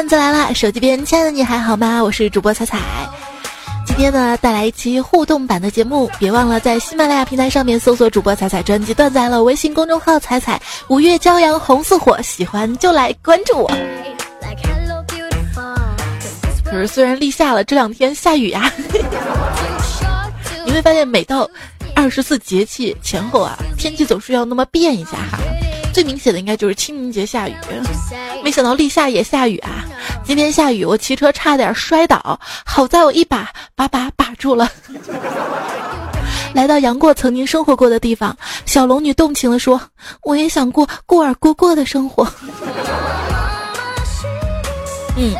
段子来了，手机边亲爱的你还好吗？我是主播彩彩，今天呢带来一期互动版的节目，别忘了在喜马拉雅平台上面搜索主播彩彩专辑段子来了，微信公众号彩彩五月骄阳红似火，喜欢就来关注我。可是虽然立夏了，这两天下雨呀，你会发现每到二十四节气前后啊，天气总是要那么变一下哈。最明显的应该就是清明节下雨，没想到立夏也下雨啊！今天下雨，我骑车差点摔倒，好在我一把把把把住了。来到杨过曾经生活过的地方，小龙女动情地说：“我也想过过儿过过的生活。”嗯，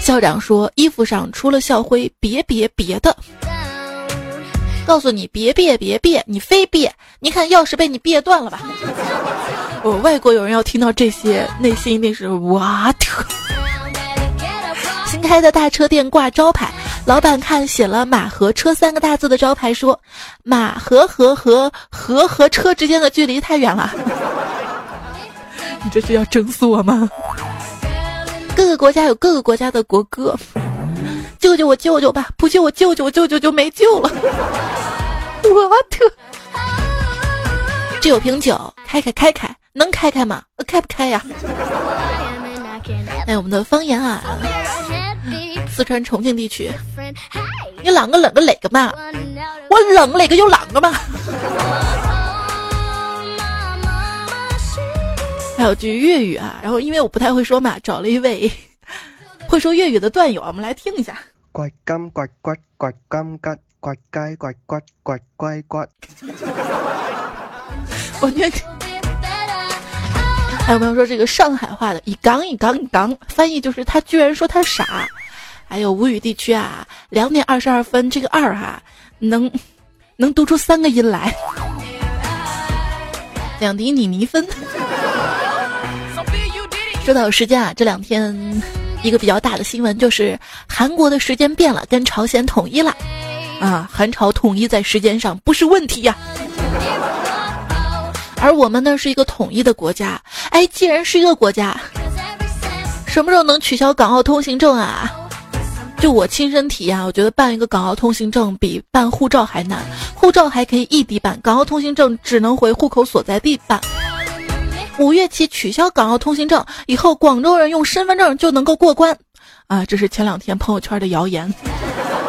校长说衣服上除了校徽，别别别的。告诉你别别别别，你非别，你看钥匙被你别断了吧？我外国有人要听到这些，内心一定是哇特。新开的大车店挂招牌，老板看写了“马和车”三个大字的招牌，说：“马和和和和和车之间的距离太远了。”你这是要整死我吗？各个国家有各个国家的国歌。救救我舅舅吧！不救我舅舅我舅舅就没救了。我特，这有瓶酒，开开开开，能开开吗？开不开呀？哎，我们的方言啊，四川重庆地区，你啷个冷个哪个嘛？我冷哪个就啷个嘛。还有句粤语啊，然后因为我不太会说嘛，找了一位。会说粤语的段友，我们来听一下。怪金怪骨怪金吉怪鸡怪骨怪龟骨。我觉得还有朋友说这个上海话的一杠一杠一杠，翻译就是他居然说他傻。还有吴语地区啊，两点二十二分，这个二哈能能读出三个音来。两滴你泥分。说到时间啊，这两天。一个比较大的新闻就是韩国的时间变了，跟朝鲜统一了，啊，韩朝统一在时间上不是问题呀。而我们呢是一个统一的国家，哎，既然是一个国家，什么时候能取消港澳通行证啊？就我亲身体验，我觉得办一个港澳通行证比办护照还难，护照还可以异地办，港澳通行证只能回户口所在地办。五月起取消港澳通行证，以后广州人用身份证就能够过关，啊，这是前两天朋友圈的谣言。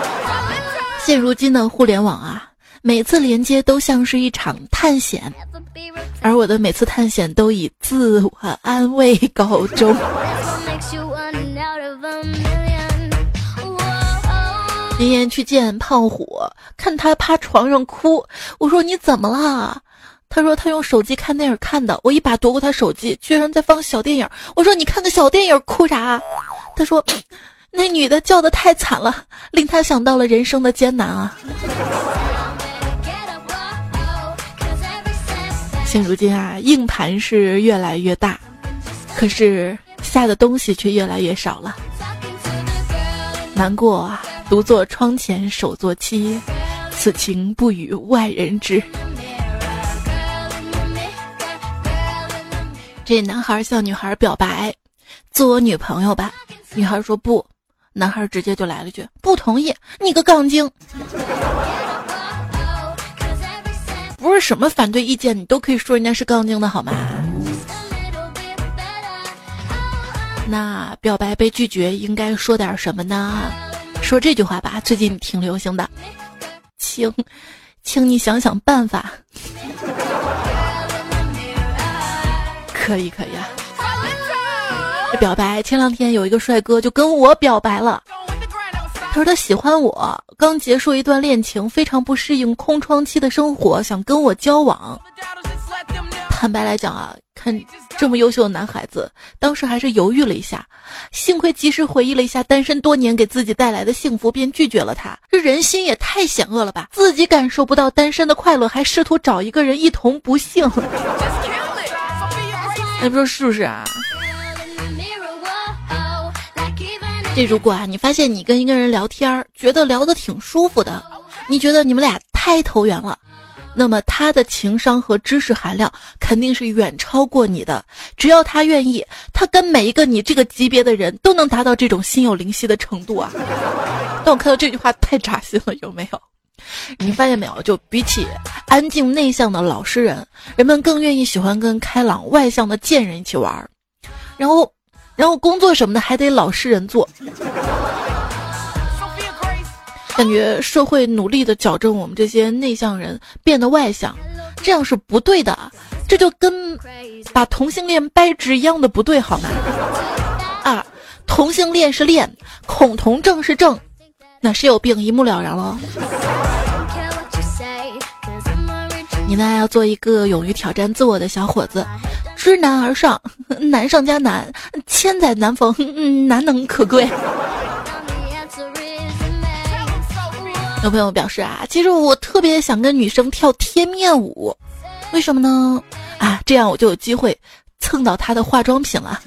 现如今的互联网啊，每次连接都像是一场探险，而我的每次探险都以自我安慰告终。今天去见胖虎，看他趴床上哭，我说你怎么了？他说他用手机看电影看的，我一把夺过他手机，居然在放小电影。我说你看个小电影哭啥？他说 那女的叫的太惨了，令他想到了人生的艰难啊。现如今啊，硬盘是越来越大，可是下的东西却越来越少了。难过啊，独坐窗前手作妻，此情不与外人知。这男孩向女孩表白：“做我女朋友吧。”女孩说不，男孩直接就来了句：“不同意，你个杠精！”不是什么反对意见，你都可以说人家是杠精的好吗？那表白被拒绝，应该说点什么呢？说这句话吧，最近挺流行的，请，请你想想办法。可以可以啊！表白，前两天有一个帅哥就跟我表白了，他说他喜欢我，刚结束一段恋情，非常不适应空窗期的生活，想跟我交往。坦白来讲啊，看这么优秀的男孩子，当时还是犹豫了一下，幸亏及时回忆了一下单身多年给自己带来的幸福，便拒绝了他。这人心也太险恶了吧！自己感受不到单身的快乐，还试图找一个人一同不幸。你说是不是啊？这如果啊，你发现你跟一个人聊天儿，觉得聊得挺舒服的，你觉得你们俩太投缘了，那么他的情商和知识含量肯定是远超过你的。只要他愿意，他跟每一个你这个级别的人都能达到这种心有灵犀的程度啊！但我看到这句话太扎心了，有没有？你发现没有？就比起安静内向的老实人，人们更愿意喜欢跟开朗外向的贱人一起玩儿，然后，然后工作什么的还得老实人做。感觉社会努力的矫正我们这些内向人变得外向，这样是不对的。这就跟把同性恋掰直一样的不对，好吗？二，同性恋是恋，恐同症是症，那谁有病一目了然了。你呢？要做一个勇于挑战自我的小伙子，知难而上，难上加难，千载难逢，难能可贵。有朋友表示啊，其实我特别想跟女生跳贴面舞，为什么呢？啊，这样我就有机会蹭到她的化妆品了。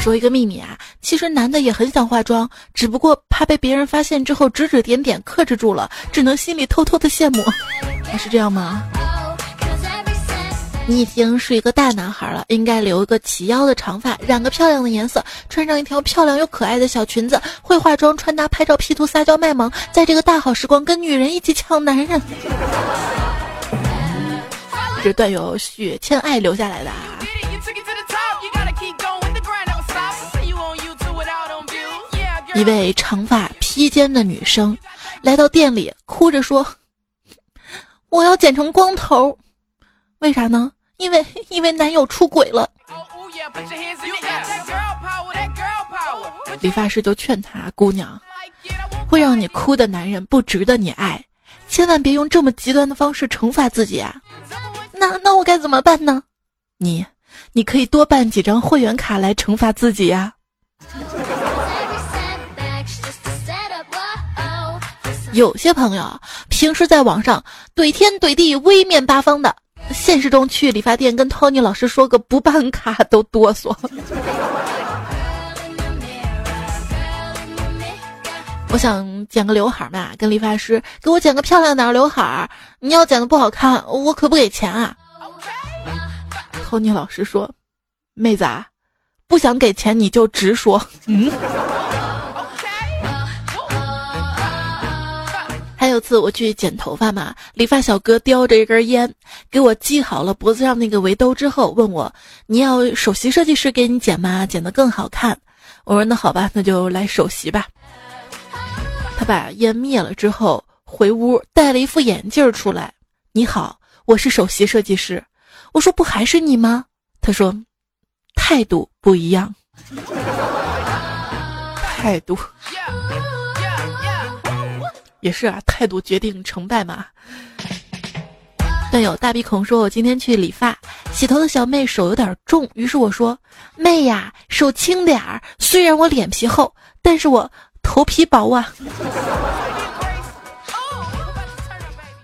说一个秘密啊，其实男的也很想化妆，只不过怕被别人发现之后指指点点，克制住了，只能心里偷偷的羡慕。是这样吗？你已经是一个大男孩了，应该留一个齐腰的长发，染个漂亮的颜色，穿上一条漂亮又可爱的小裙子，会化妆、穿搭、拍照、P 图、撒娇卖萌，在这个大好时光跟女人一起抢男人。这段有雪千爱留下来的。一位长发披肩的女生来到店里，哭着说：“我要剪成光头。”为啥呢？因为因为男友出轨了。理发师就劝他姑娘，会让你哭的男人不值得你爱，千万别用这么极端的方式惩罚自己啊！那那我该怎么办呢？你你可以多办几张会员卡来惩罚自己呀。有些朋友平时在网上怼天怼地、威面八方的。现实中去理发店跟 Tony 老师说个不办卡都哆嗦。我想剪个刘海嘛，跟理发师给我剪个漂亮点刘海儿。你要剪的不好看，我可不给钱啊。Tony 老师说：“妹子，啊，不想给钱你就直说。”嗯。还有次我去剪头发嘛，理发小哥叼着一根烟，给我系好了脖子上那个围兜之后，问我：“你要首席设计师给你剪吗？剪得更好看。”我说：“那好吧，那就来首席吧。”他把烟灭了之后，回屋戴了一副眼镜出来。“你好，我是首席设计师。”我说：“不还是你吗？”他说：“态度不一样。”态度。也是啊，态度决定成败嘛。队友大鼻孔说：“我今天去理发，洗头的小妹手有点重，于是我说：‘妹呀，手轻点儿。’虽然我脸皮厚，但是我头皮薄啊。”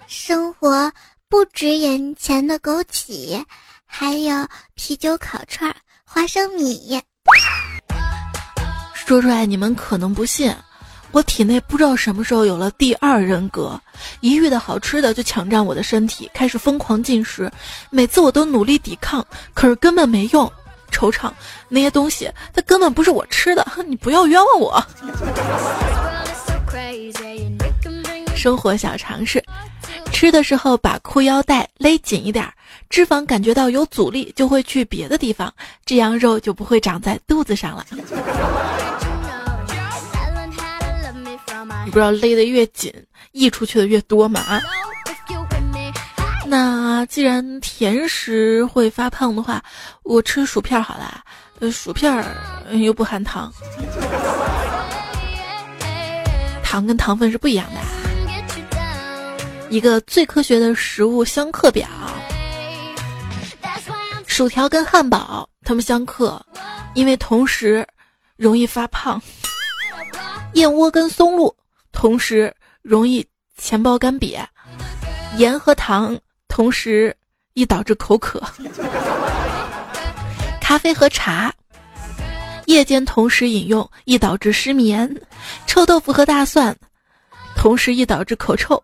生活不止眼前的枸杞，还有啤酒、烤串、花生米。说出来你们可能不信。我体内不知道什么时候有了第二人格，一遇到好吃的就抢占我的身体，开始疯狂进食。每次我都努力抵抗，可是根本没用。惆怅，那些东西它根本不是我吃的，你不要冤枉我。生活小常识：吃的时候把裤腰带勒紧一点，脂肪感觉到有阻力就会去别的地方，这样肉就不会长在肚子上了。你不知道勒得越紧，溢出去的越多吗？啊？那既然甜食会发胖的话，我吃薯片好了。呃，薯片又不含糖，糖跟糖分是不一样的。一个最科学的食物相克表：薯条跟汉堡，它们相克，因为同时容易发胖。燕窝跟松露。同时容易钱包干瘪，盐和糖同时易导致口渴，咖啡和茶夜间同时饮用易导致失眠，臭豆腐和大蒜同时易导致口臭，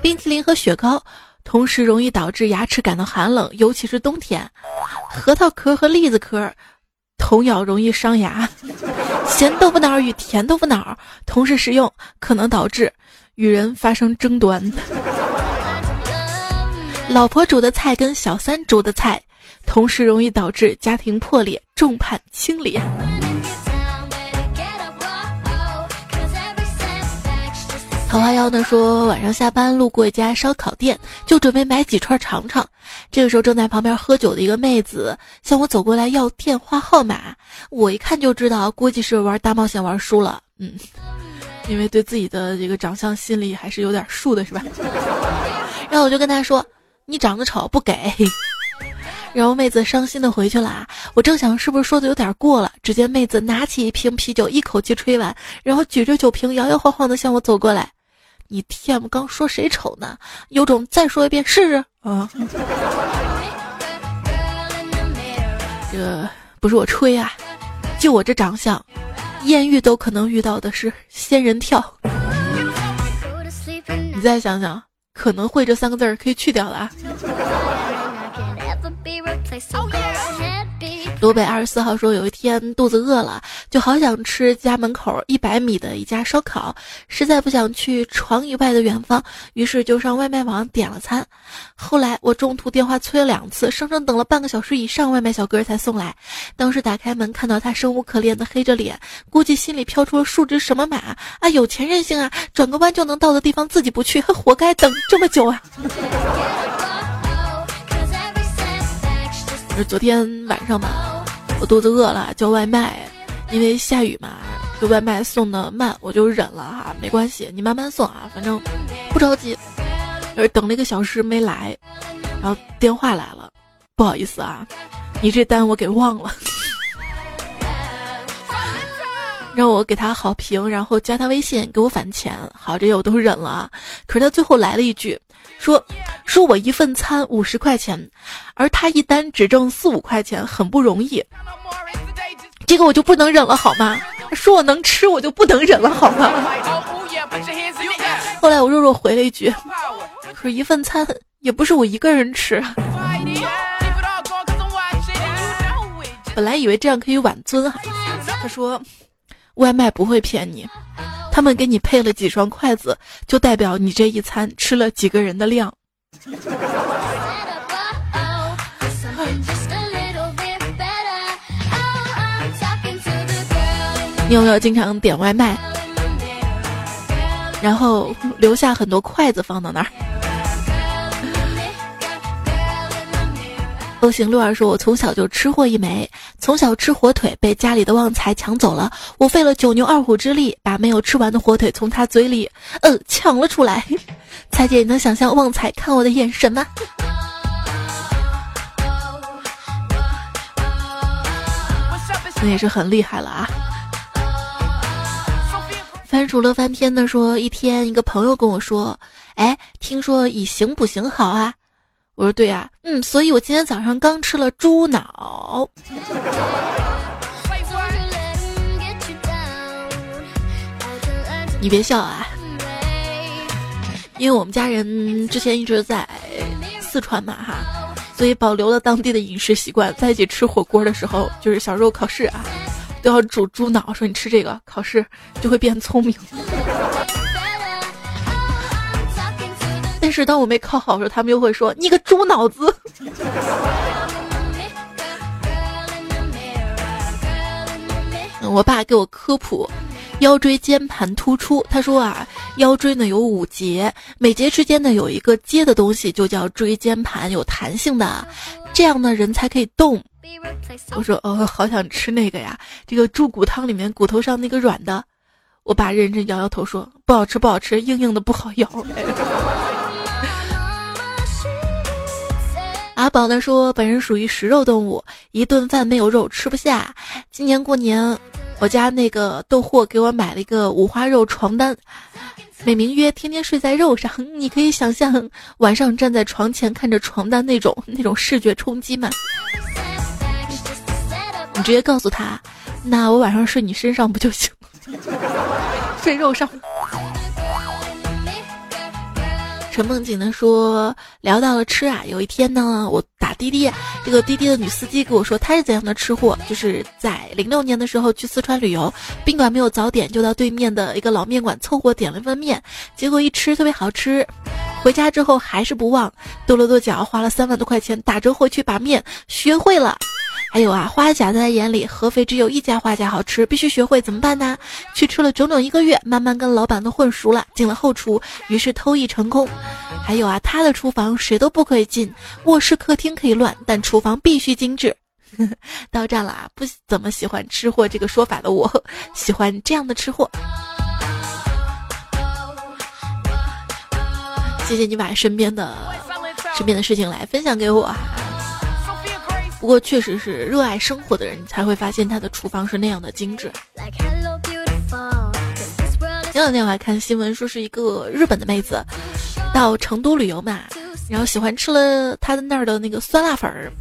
冰淇淋和雪糕同时容易导致牙齿感到寒冷，尤其是冬天。核桃壳和栗子壳同咬容易伤牙。咸豆腐脑与甜豆腐脑同时食用，可能导致与人发生争端。老婆煮的菜跟小三煮的菜，同时容易导致家庭破裂，众叛亲离。桃花妖呢说，晚上下班路过一家烧烤店，就准备买几串尝尝。这个时候正在旁边喝酒的一个妹子向我走过来要电话号码，我一看就知道，估计是玩大冒险玩输了。嗯，因为对自己的这个长相心里还是有点数的，是吧？然后我就跟他说。你长得丑不给，然后妹子伤心的回去了啊。我正想是不是说的有点过了，只见妹子拿起一瓶啤酒，一口气吹完，然后举着酒瓶摇摇晃晃的向我走过来。你 TM 刚说谁丑呢？有种再说一遍试试啊！这个不是我吹啊，就我这长相，艳遇都可能遇到的是仙人跳。你再想想。可能会这三个字儿可以去掉了啊。罗北二十四号说，有一天肚子饿了，就好想吃家门口一百米的一家烧烤，实在不想去床以外的远方，于是就上外卖网点了餐。后来我中途电话催了两次，生生等了半个小时以上，外卖小哥才送来。当时打开门看到他生无可恋的黑着脸，估计心里飘出了数只什么马啊，有钱任性啊，转个弯就能到的地方自己不去，活该等这么久啊。是昨天晚上吧，我肚子饿了，叫外卖，因为下雨嘛，这外卖送的慢，我就忍了哈，没关系，你慢慢送啊，反正不着急。呃等了一个小时没来，然后电话来了，不好意思啊，你这单我给忘了，让我给他好评，然后加他微信给我返钱。好，这些我都忍了啊，可是他最后来了一句。说说我一份餐五十块钱，而他一单只挣四五块钱，很不容易。这个我就不能忍了好吗？说我能吃，我就不能忍了好吗？后来我弱弱回了一句：“可是一份餐也不是我一个人吃。”本来以为这样可以挽尊哈。他说：“外卖不会骗你。”他们给你配了几双筷子，就代表你这一餐吃了几个人的量。你有没有经常点外卖，然后留下很多筷子放到那儿？不行，六儿说：“我从小就吃货一枚，从小吃火腿被家里的旺财抢走了。我费了九牛二虎之力，把没有吃完的火腿从他嘴里，呃，抢了出来。彩姐，你能想象旺财看我的眼神吗？那也是很厉害了啊！番薯乐翻天的说，一天一个朋友跟我说，哎，听说以形补形好啊。”我说对呀，嗯，所以我今天早上刚吃了猪脑。你别笑啊，因为我们家人之前一直在四川嘛哈，所以保留了当地的饮食习惯，在一起吃火锅的时候，就是小时候考试啊，都要煮猪脑，说你吃这个考试就会变聪明。但是当我没考好的时候，他们又会说你个猪脑子。我爸给我科普，腰椎间盘突出。他说啊，腰椎呢有五节，每节之间呢有一个接的东西，就叫椎间盘，有弹性的，这样呢人才可以动。我说哦，好想吃那个呀，这个猪骨汤里面骨头上那个软的。我爸认真摇摇头说不好吃，不好吃，硬硬的不好咬。阿宝呢说，本人属于食肉动物，一顿饭没有肉吃不下。今年过年，我家那个豆货给我买了一个五花肉床单，美名曰“天天睡在肉上”。你可以想象晚上站在床前看着床单那种 那种视觉冲击吗？你直接告诉他，那我晚上睡你身上不就行？睡肉上。陈梦景呢说，聊到了吃啊，有一天呢，我打滴滴，这个滴滴的女司机跟我说，她是怎样的吃货，就是在零六年的时候去四川旅游，宾馆没有早点，就到对面的一个老面馆凑合点了一份面，结果一吃特别好吃，回家之后还是不忘，跺了跺脚，花了三万多块钱打折回去把面学会了。还有啊，花甲在他眼里，合肥只有一家花甲好吃，必须学会怎么办呢？去吃了整整一个月，慢慢跟老板都混熟了，进了后厨，于是偷艺成功。还有啊，他的厨房谁都不可以进，卧室客厅可以乱，但厨房必须精致。到站了啊，不怎么喜欢吃货这个说法的我，喜欢这样的吃货。谢谢你把身边的身边的事情来分享给我。不过，确实是热爱生活的人才会发现他的厨房是那样的精致。前两天我还看新闻，说是一个日本的妹子到成都旅游嘛，然后喜欢吃了他的那儿的那个酸辣粉儿，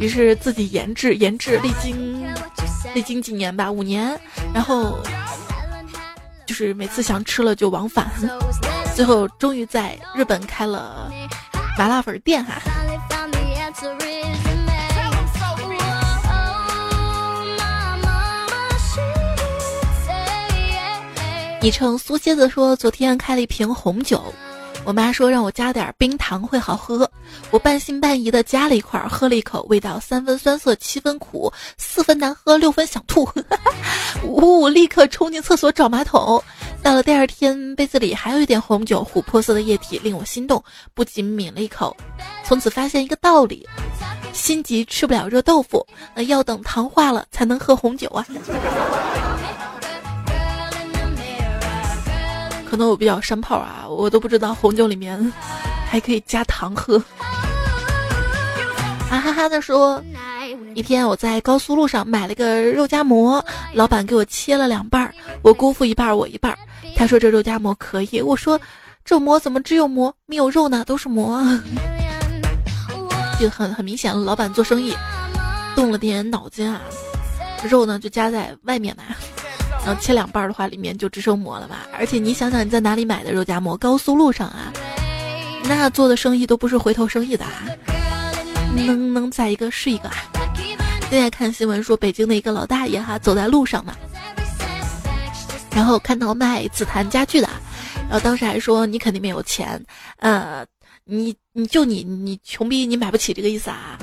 于是自己研制研制，历经历经几年吧，五年，然后就是每次想吃了就往返，最后终于在日本开了麻辣粉店哈。昵称苏蝎子说：“昨天开了一瓶红酒，我妈说让我加点冰糖会好喝，我半信半疑的加了一块，喝了一口，味道三分酸涩，七分苦，四分难喝，六分想吐。呜！立刻冲进厕所找马桶。到了第二天，杯子里还有一点红酒，琥珀色的液体令我心动，不仅抿了一口，从此发现一个道理：心急吃不了热豆腐，那要等糖化了才能喝红酒啊。”可能我比较山炮啊，我都不知道红酒里面 还可以加糖喝。啊哈哈的说，一天我在高速路上买了个肉夹馍，老板给我切了两半儿，我姑父一半儿，我一半儿。他说这肉夹馍可以，我说这馍怎么只有馍没有肉呢？都是馍。就很很明显了，老板做生意动了点脑筋啊，肉呢就夹在外面嘛。然后切两半的话，里面就只剩馍了吧？而且你想想，你在哪里买的肉夹馍？高速路上啊，那做的生意都不是回头生意的啊！能能宰一个是一个啊！现在看新闻说，北京的一个老大爷哈，走在路上嘛，然后看到卖紫檀家具的，然后当时还说你肯定没有钱，呃，你你就你你穷逼，你买不起这个意思啊？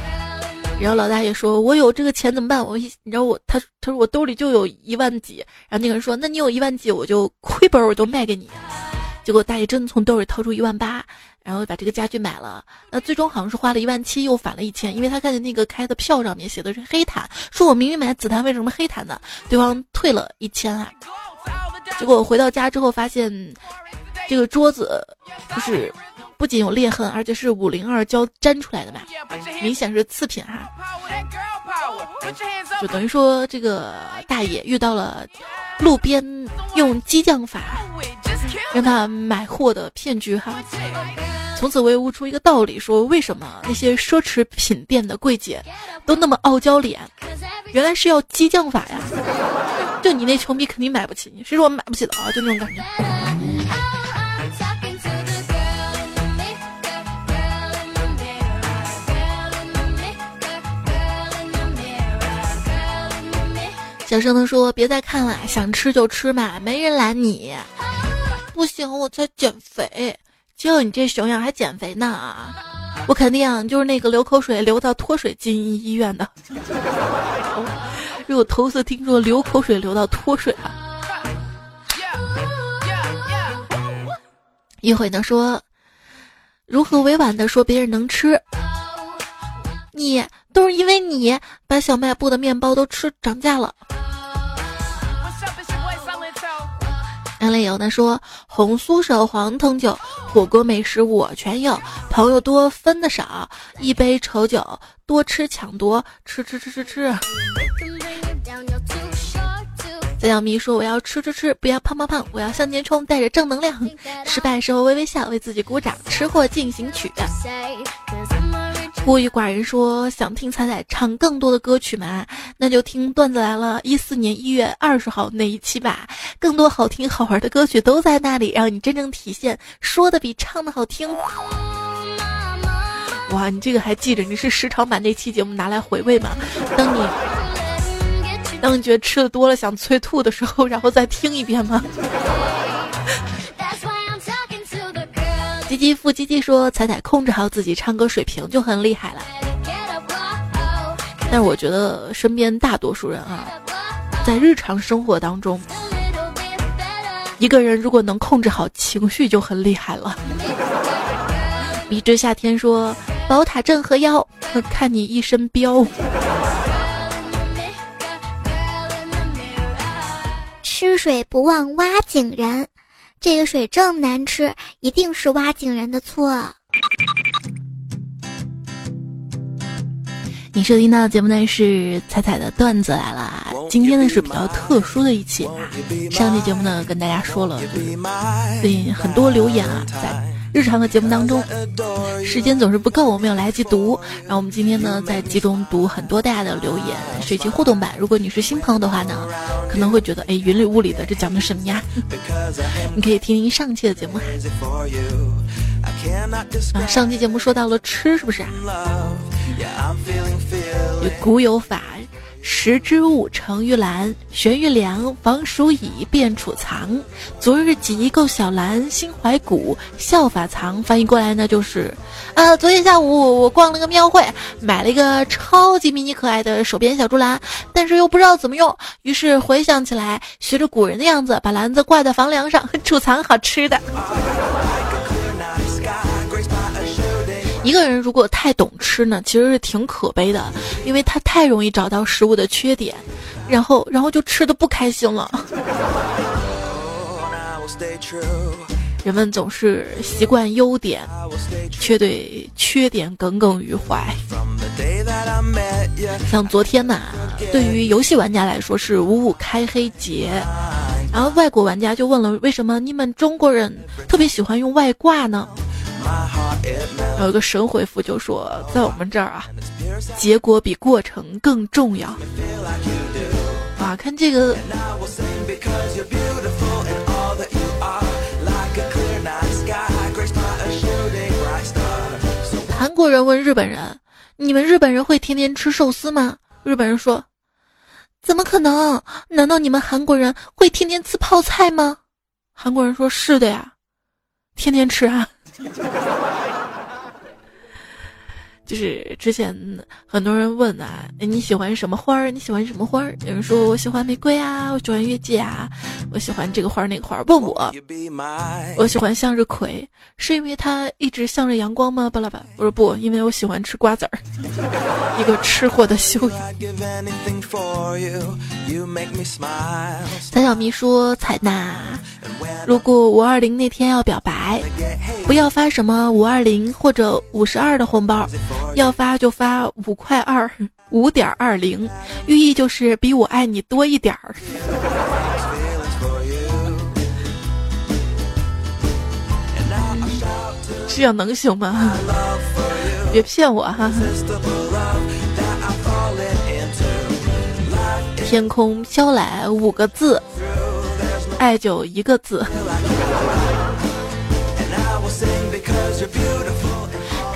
然后老大爷说：“我有这个钱怎么办？我一你知道我他他说我兜里就有一万几。然后那个人说：那你有一万几，我就亏本我就卖给你。结果大爷真的从兜里掏出一万八，然后把这个家具买了。那最终好像是花了一万七，又返了一千，因为他看见那个开的票上面写的是黑檀，说我明明买紫檀，为什么黑檀呢？对方退了一千啊。结果回到家之后发现，这个桌子就是。”不仅有裂痕，而且是五零二胶粘出来的嘛，明显是次品哈。就等于说这个大爷遇到了路边用激将法让他买货的骗局哈。从此我也悟出一个道理，说为什么那些奢侈品店的柜姐都那么傲娇脸，原来是要激将法呀。就你那穷逼肯定买不起，谁说我买不起的啊？就那种感觉。小声的说：“别再看了，想吃就吃嘛，没人拦你。不行，我在减肥，就你这熊样还减肥呢？我肯定就是那个流口水流到脱水进医院的。我头次听说流口水流到脱水了。一会呢说，如何委婉的说别人能吃？你都是因为你把小卖部的面包都吃涨价了。”杨磊有的说红酥手黄藤酒火锅美食我全有，朋友多分的少，一杯丑酒多吃抢夺，吃吃吃吃吃。曾小咪说我要吃吃吃，不要胖胖胖，我要向前冲，带着正能量。失败时候微微笑，为自己鼓掌。吃货进行曲。孤与寡人说想听彩彩唱更多的歌曲吗，那就听段子来了。一四年一月二十号那一期吧，更多好听好玩的歌曲都在那里，让你真正体现说的比唱的好听。哇，你这个还记着？你是时常把那期节目拿来回味吗？当你当你觉得吃的多了想催吐的时候，然后再听一遍吗？唧唧复唧唧说：“彩彩控制好自己唱歌水平就很厉害了。”但是我觉得身边大多数人啊，在日常生活当中，一个人如果能控制好情绪就很厉害了。迷之夏天说：“宝塔镇河妖，看你一身膘。”吃水不忘挖井人。这个水这么难吃，一定是挖井人的错。你收听到的节目呢是彩彩的段子来了，今天呢是比较特殊的一期啊。上期节目呢跟大家说了，最近很多留言啊在。日常的节目当中，时间总是不够，我没有来得及读。然后我们今天呢，在集中读很多大家的留言，水晶互动版。如果你是新朋友的话呢，可能会觉得，哎，云里雾里的，这讲的什么呀？你可以听上期的节目。啊，上期节目说到了吃，是不是啊？古有法。食之物成于兰，悬于梁，防鼠蚁，便储藏。昨日己构小兰，心怀古，效法藏。翻译过来呢，就是，呃，昨天下午我逛了个庙会，买了一个超级迷你可爱的手编小竹篮，但是又不知道怎么用，于是回想起来，学着古人的样子，把篮子挂在房梁上，储藏好吃的。一个人如果太懂吃呢，其实是挺可悲的，因为他太容易找到食物的缺点，然后然后就吃的不开心了。人们总是习惯优点，却对缺点耿耿于怀。像昨天呐，对于游戏玩家来说是五五开黑节，然后外国玩家就问了，为什么你们中国人特别喜欢用外挂呢？有一个神回复就说，在我们这儿啊，结果比过程更重要。啊，看这个，韩国人问日本人：“你们日本人会天天吃寿司吗？”日本人说：“怎么可能？难道你们韩国人会天天吃泡菜吗？”韩国人说：“是的呀，天天吃啊。”就是之前很多人问啊，你喜欢什么花儿？你喜欢什么花儿？有人说我喜欢玫瑰啊，我喜欢月季啊，我喜欢这个花儿那个花儿。问我，我喜欢向日葵，是因为它一直向着阳光吗？巴拉巴，我说不，因为我喜欢吃瓜子儿。一个吃货的修养。三小咪说：“采纳，如果五二零那天要表白，不要发什么五二零或者五十二的红包。”要发就发五块二五点二零，寓意就是比我爱你多一点儿。这样能行吗？别骗我哈！天空飘来五个字，爱就一个字。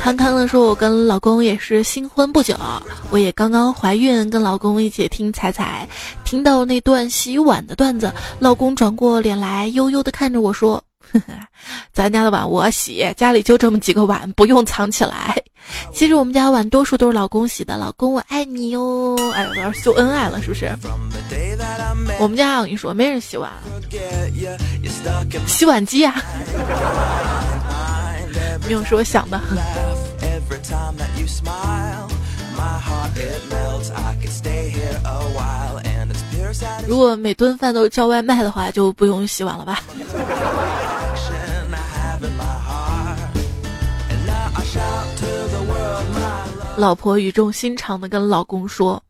康康的说：“我跟老公也是新婚不久，我也刚刚怀孕，跟老公一起听彩彩，听到那段洗碗的段子，老公转过脸来，悠悠的看着我说：‘呵 呵咱家的碗我洗，家里就这么几个碗，不用藏起来。’其实我们家碗多数都是老公洗的，老公我爱你哟！哎，我要秀恩爱了是不是？我们家我跟你说，没人洗碗，洗碗机呀。”没有说我想的。如果每顿饭都叫外卖的话，就不用洗碗了吧？老婆语重心长的跟老公说：“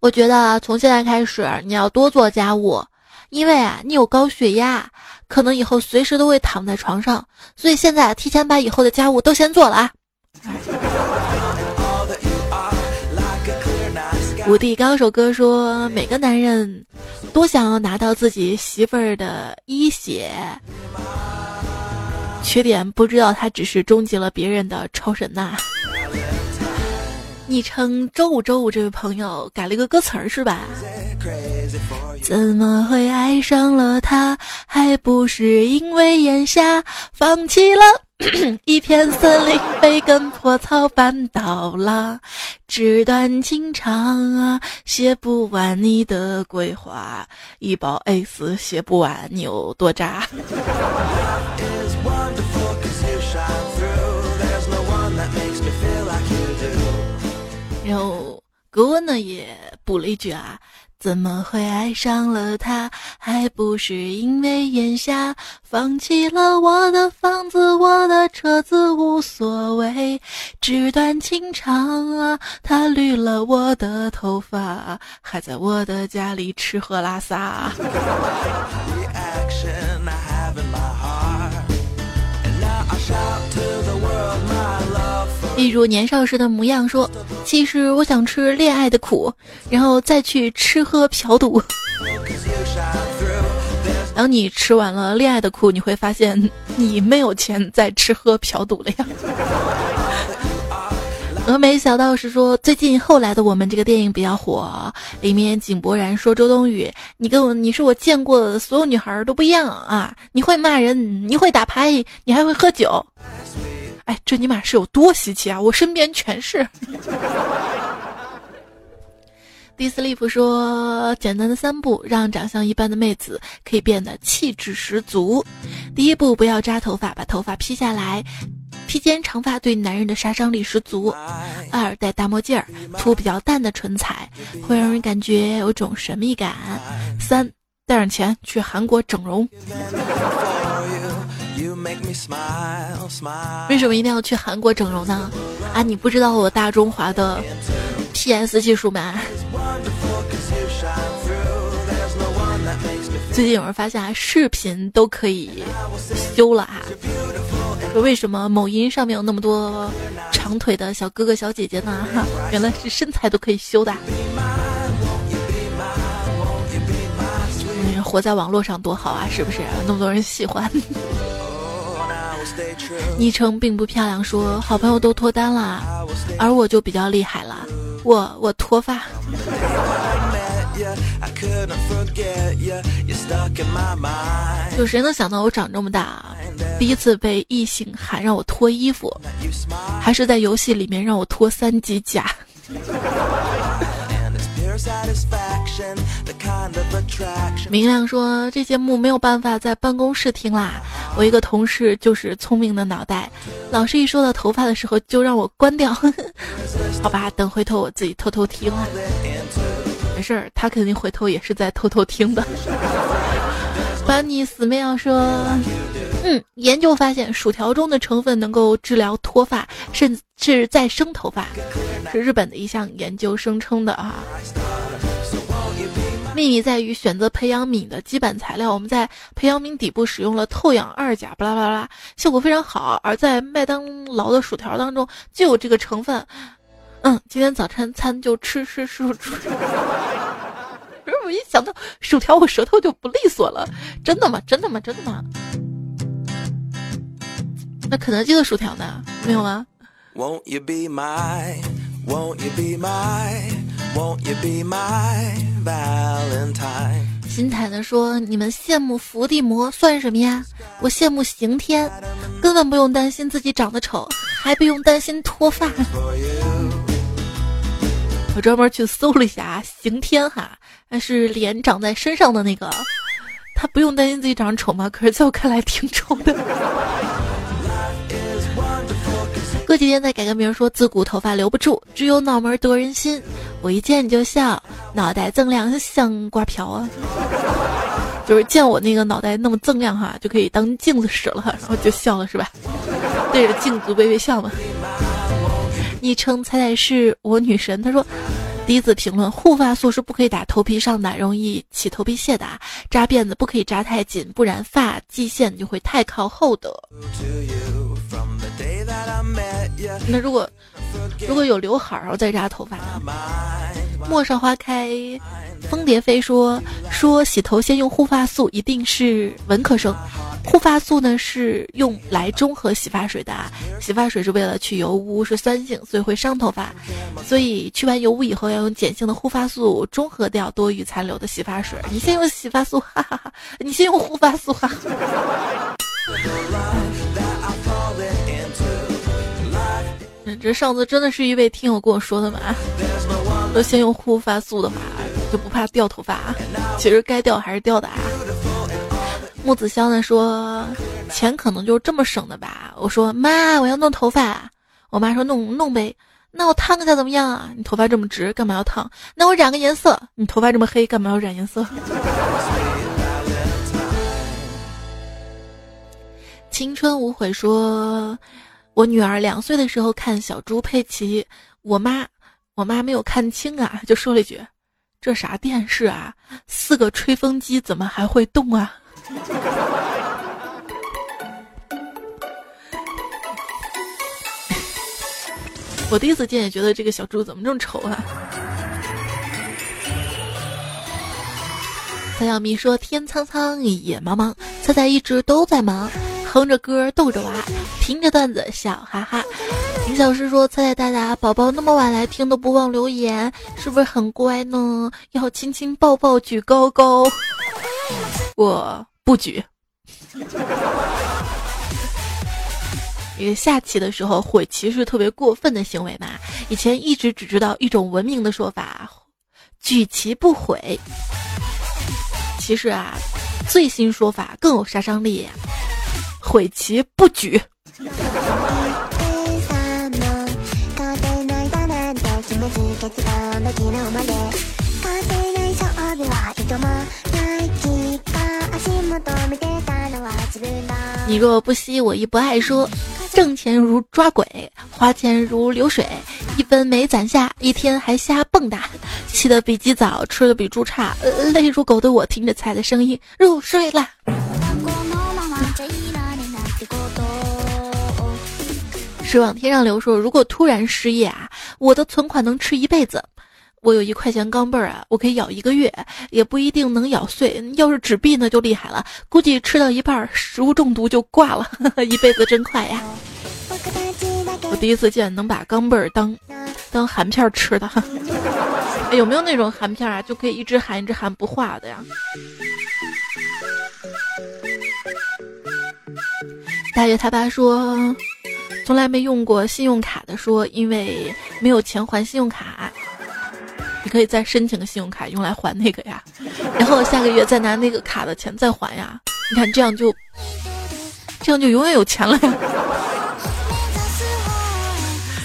我觉得从现在开始，你要多做家务。”因为啊你有高血压可能以后随时都会躺在床上所以现在提前把以后的家务都先做了啊。五帝高手哥说每个男人都想要拿到自己媳妇儿的一血缺点不知道他只是终结了别人的超神呐。昵称周五周五这位朋友改了一个歌词儿是吧？怎么会爱上了他？还不是因为眼下放弃了。一片森林被根破草绊倒了，纸短情长啊，写不完你的规划。一包 A 四写不完，你有多渣？然后格温呢也补了一句啊。怎么会爱上了他？还不是因为眼瞎放弃了我的房子，我的车子无所谓，纸短情长啊。他绿了我的头发，还在我的家里吃喝拉撒。一如年少时的模样，说：“其实我想吃恋爱的苦，然后再去吃喝嫖赌。当你吃完了恋爱的苦，你会发现你没有钱再吃喝嫖赌了呀。”峨眉小道士说：“最近后来的我们这个电影比较火，里面井柏然说周冬雨，你跟我你是我见过的所有女孩都不一样啊！你会骂人，你会打牌，你还会喝酒。”哎，这尼玛是有多稀奇啊！我身边全是。迪斯利夫说：“简单的三步，让长相一般的妹子可以变得气质十足。第一步，不要扎头发，把头发披下来，披肩长发对男人的杀伤力十足。二，戴大墨镜儿，涂比较淡的唇彩，会让人感觉有种神秘感。三，带上钱去韩国整容。”为什么一定要去韩国整容呢？啊，你不知道我大中华的 PS 技术吗？最近有人发现啊，视频都可以修了啊！为什么某音上面有那么多长腿的小哥哥小姐姐呢？原来是身材都可以修的。活在网络上多好啊，是不是？那么多人喜欢。昵称并不漂亮，说好朋友都脱单了，而我就比较厉害了，我我脱发。有谁能想到我长这么大，第一次被异性喊让我脱衣服，还是在游戏里面让我脱三级甲？明亮说：“这节目没有办法在办公室听啦，我一个同事就是聪明的脑袋，老师一说到头发的时候就让我关掉。好吧，等回头我自己偷偷听。没事儿，他肯定回头也是在偷偷听的。”把你死妹要说：“嗯，研究发现薯条中的成分能够治疗脱发，甚至再生头发，是日本的一项研究声称的啊。”秘密在于选择培养皿的基本材料，我们在培养皿底部使用了透氧二甲，巴拉巴拉，效果非常好。而在麦当劳的薯条当中就有这个成分。嗯，今天早餐餐就吃吃吃吃。不是我一想到薯条，我舌头就不利索了。真的吗？真的吗？真的吗？那肯德基的薯条呢？没有吗？Won't you be my, won't you be my, won't you be my Valentine？心坦的说：“你们羡慕伏地魔算什么呀？我羡慕刑天，根本不用担心自己长得丑，还不用担心脱发。我专门去搜了一下刑天哈，那是脸长在身上的那个，他不用担心自己长得丑吗？可是在我看来挺丑的。”过几天再改个名，说自古头发留不住，只有脑门得人心。我一见你就笑，脑袋锃亮像瓜瓢啊！就是见我那个脑袋那么锃亮哈，就可以当镜子使了，然后就笑了是吧？对着镜子微微笑嘛。昵称猜猜是我女神，她说。第一次评论护发素是不可以打头皮上的，容易起头皮屑的。扎辫子不可以扎太紧，不然发际线就会太靠后的。那如果如果有刘海儿，然后再扎头发呢？陌上花开，蜂蝶飞说说洗头先用护发素，一定是文科生。护发素呢是用来中和洗发水的，洗发水是为了去油污，是酸性，所以会伤头发。所以去完油污以后，要用碱性的护发素中和掉多余残留的洗发水。你先用洗发素，哈哈哈！你先用护发素，哈哈。这上次真的是一位听友跟我说的嘛？说先用护发素的话，就不怕掉头发。其实该掉还是掉的啊。木子香呢说，钱可能就这么省的吧。我说妈，我要弄头发。我妈说弄弄呗。那我烫一下怎么样啊？你头发这么直，干嘛要烫？那我染个颜色。你头发这么黑，干嘛要染颜色？青春无悔说，我女儿两岁的时候看小猪佩奇，我妈我妈没有看清啊，就说了一句：“这啥电视啊？四个吹风机怎么还会动啊？” 我第一次见也觉得这个小猪怎么这么丑啊！小小咪说：“天苍苍，野茫茫，猜猜一直都在忙，哼着歌逗着娃，听着段子笑哈哈。”林小诗说：“猜猜大大宝宝那么晚来听都不忘留言，是不是很乖呢？要亲亲抱抱举高高。”我不举。因为下棋的时候悔棋是特别过分的行为嘛。以前一直只知道一种文明的说法，举棋不悔。其实啊，最新说法更有杀伤力，悔棋不举。你若不惜，我亦不爱说。挣钱如抓鬼，花钱如流水，一分没攒下，一天还瞎蹦跶。起得比鸡早，吃的比猪差，累如狗的我听着菜的声音入睡了。水往天上流说，如果突然失业啊，我的存款能吃一辈子。我有一块钱钢镚儿啊，我可以咬一个月，也不一定能咬碎。要是纸币呢，就厉害了，估计吃到一半食物中毒就挂了。一辈子真快呀！我第一次见能把钢镚儿当当含片吃的。有没有那种含片啊，就可以一直含一直含不化的呀？大爷他爸说，从来没用过信用卡的说，因为没有钱还信用卡。你可以再申请个信用卡用来还那个呀，然后下个月再拿那个卡的钱再还呀。你看这样就，这样就永远有钱了呀。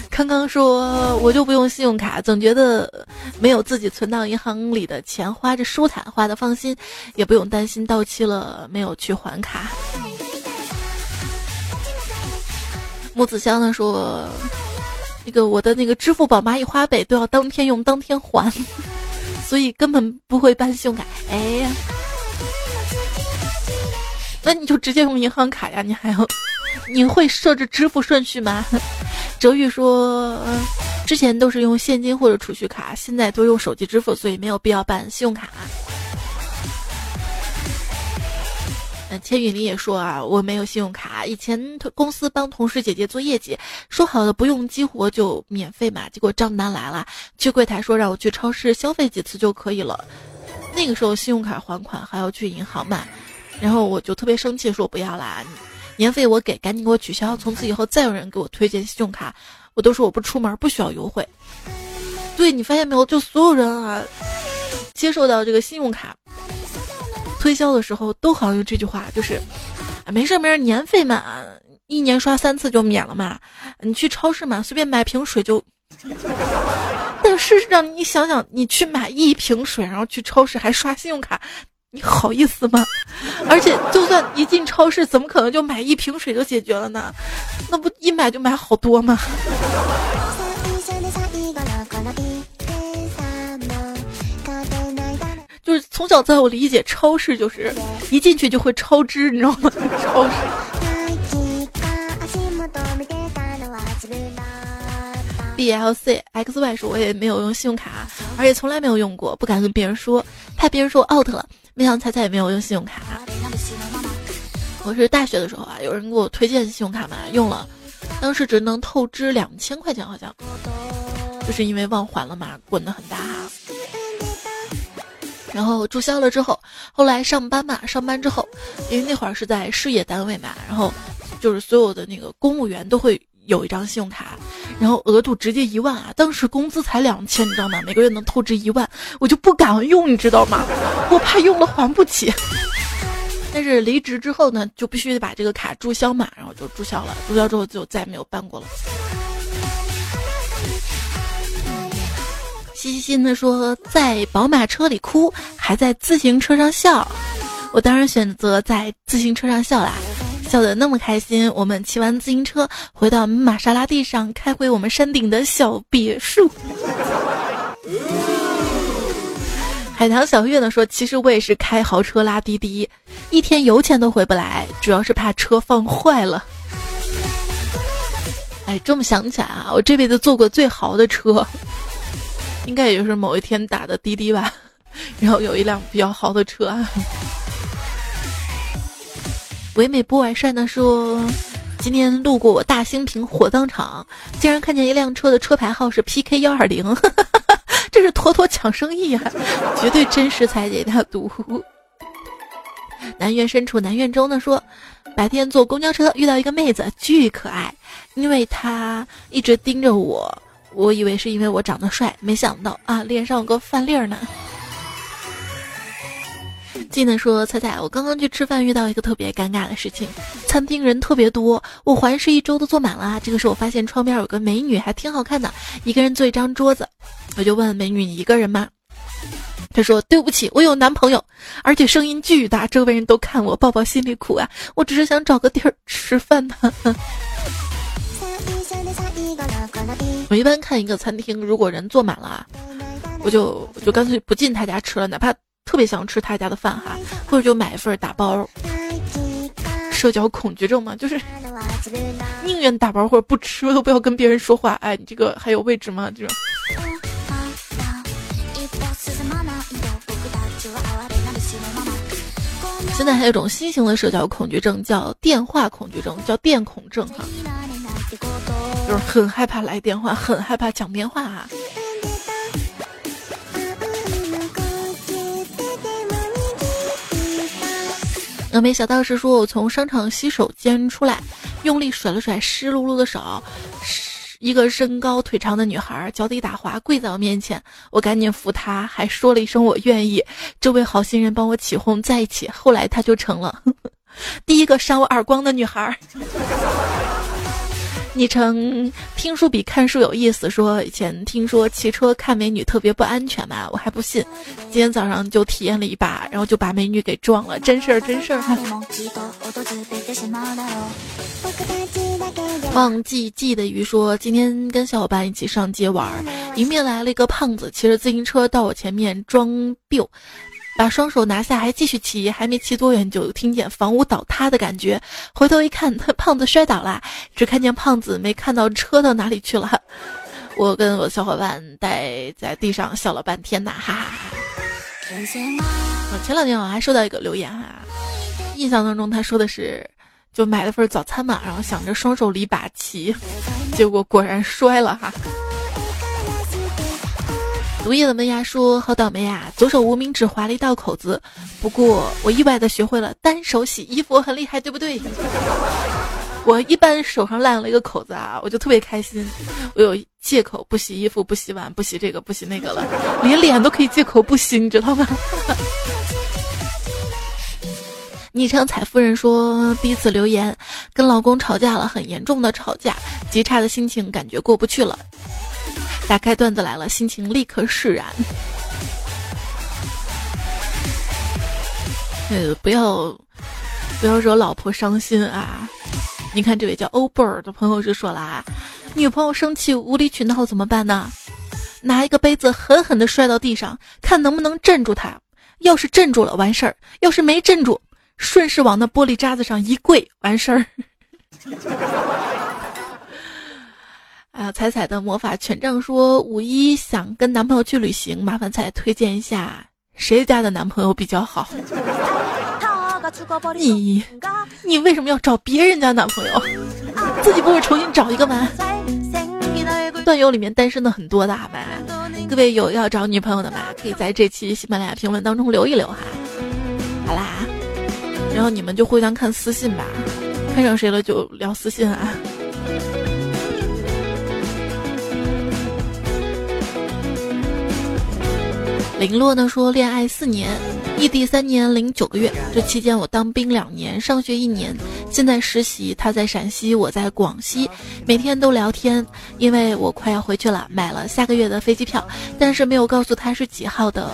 康康说，我就不用信用卡，总觉得没有自己存到银行里的钱花着舒坦，花的放心，也不用担心到期了没有去还卡。木子香呢说。那个我的那个支付宝蚂蚁花呗都要当天用当天还，所以根本不会办信用卡。哎呀，那你就直接用银行卡呀！你还要，你会设置支付顺序吗？哲宇说，之前都是用现金或者储蓄卡，现在都用手机支付，所以没有必要办信用卡。千羽林也说啊，我没有信用卡。以前公司帮同事姐姐做业绩，说好了不用激活就免费嘛。结果账单来了，去柜台说让我去超市消费几次就可以了。那个时候信用卡还款还要去银行嘛，然后我就特别生气，说不要啦，年费我给，赶紧给我取消。从此以后再有人给我推荐信用卡，我都说我不出门，不需要优惠。对你发现没有，就所有人啊，接受到这个信用卡。推销的时候都好像有这句话，就是，没事没事，年费嘛，一年刷三次就免了嘛。你去超市嘛，随便买瓶水就。但事实上，你想想，你去买一瓶水，然后去超市还刷信用卡，你好意思吗？而且，就算一进超市，怎么可能就买一瓶水就解决了呢？那不一买就买好多吗？从小在我理解，超市就是一进去就会超支，你知道吗？超市。B L C X Y 说我也没有用信用卡，而且从来没有用过，不敢跟别人说，怕别人说我 out 了。没想到彩彩也没有用信用卡。我是大学的时候啊，有人给我推荐信用卡嘛，用了，当时只能透支两千块钱，好像，就是因为忘还了嘛，滚得很大哈。然后注销了之后，后来上班嘛，上班之后，因为那会儿是在事业单位嘛，然后就是所有的那个公务员都会有一张信用卡，然后额度直接一万啊！当时工资才两千，你知道吗？每个月能透支一万，我就不敢用，你知道吗？我怕用了还不起。但是离职之后呢，就必须得把这个卡注销嘛，然后就注销了。注销之后就再也没有办过了。嘻嘻的说，在宝马车里哭，还在自行车上笑。我当然选择在自行车上笑啦，笑得那么开心。我们骑完自行车，回到玛莎拉蒂上，开回我们山顶的小别墅。海棠小月呢说，其实我也是开豪车拉滴滴，一天油钱都回不来，主要是怕车放坏了。哎，这么想起来啊，我这辈子坐过最豪的车。应该也就是某一天打的滴滴吧，然后有一辆比较豪的车。唯美不完善呢说，今天路过我大兴平火葬场，竟然看见一辆车的车牌号是 PK 幺二零，这是妥妥抢生意啊！绝对真实才解他读。南苑深处南苑州呢说，白天坐公交车遇到一个妹子，巨可爱，因为她一直盯着我。我以为是因为我长得帅，没想到啊，脸上有个饭粒儿呢。记得说，彩彩，我刚刚去吃饭，遇到一个特别尴尬的事情，餐厅人特别多，我环视一周都坐满了。这个时候我发现窗边有个美女，还挺好看的，一个人坐一张桌子，我就问美女：“你一个人吗？”她说：“对不起，我有男朋友，而且声音巨大，周围人都看我，抱抱心里苦啊，我只是想找个地儿吃饭呢。”我一般看一个餐厅，如果人坐满了，我就我就干脆不进他家吃了，哪怕特别想吃他家的饭哈，或者就买一份打包。社交恐惧症嘛，就是宁愿打包或者不吃，都不要跟别人说话。哎，你这个还有位置吗？这种。现在还有一种新型的社交恐惧症，叫电话恐惧症，叫电恐症哈。就是很害怕来电话，很害怕讲电话啊。峨眉小道士说：“我从商场洗手间出来，用力甩了甩湿漉漉的手，一个身高腿长的女孩脚底打滑跪在我面前，我赶紧扶她，还说了一声我愿意。这位好心人帮我起哄在一起，后来她就成了 第一个扇我耳光的女孩。”昵称听书比看书有意思，说以前听说骑车看美女特别不安全嘛，我还不信，今天早上就体验了一把，然后就把美女给撞了，真事儿真事儿。忘记记的鱼说，今天跟小伙伴一起上街玩，迎面来了一个胖子，骑着自行车到我前面装 biu。把双手拿下，还继续骑，还没骑多远就听见房屋倒塌的感觉。回头一看，胖子摔倒了，只看见胖子，没看到车到哪里去了。我跟我小伙伴待在地上笑了半天呐，哈哈哈。前两天我还收到一个留言哈，印象当中他说的是，就买了份早餐嘛，然后想着双手离把骑，结果果然摔了哈。毒液的门牙说：“好倒霉啊，左手无名指划了一道口子。不过我意外的学会了单手洗衣服，很厉害，对不对？我一般手上烂了一个口子啊，我就特别开心。我有借口不洗衣服、不洗碗、不洗这个、不洗那个了，连脸都可以借口不洗，你知道吗？” 昵称彩夫人说：“第一次留言，跟老公吵架了，很严重的吵架，极差的心情，感觉过不去了。”打开段子来了，心情立刻释然。呃，不要不要惹老婆伤心啊！你看这位叫欧贝尔的朋友就说了啊，女朋友生气无理取闹怎么办呢？拿一个杯子狠狠的摔到地上，看能不能镇住她。要是镇住了，完事儿；要是没镇住，顺势往那玻璃渣子上一跪，完事儿。啊，彩彩的魔法权杖说五一想跟男朋友去旅行，麻烦彩推荐一下谁家的男朋友比较好。你你为什么要找别人家男朋友？自己不会重新找一个吗？段友里面单身的很多的好吗？各位有要找女朋友的吗？可以在这期喜马拉雅评论当中留一留哈。好啦，然后你们就互相看私信吧，看上谁了就聊私信啊。林洛呢说，恋爱四年，异地三年零九个月，这期间我当兵两年，上学一年，现在实习。他在陕西，我在广西，每天都聊天。因为我快要回去了，买了下个月的飞机票，但是没有告诉他是几号的。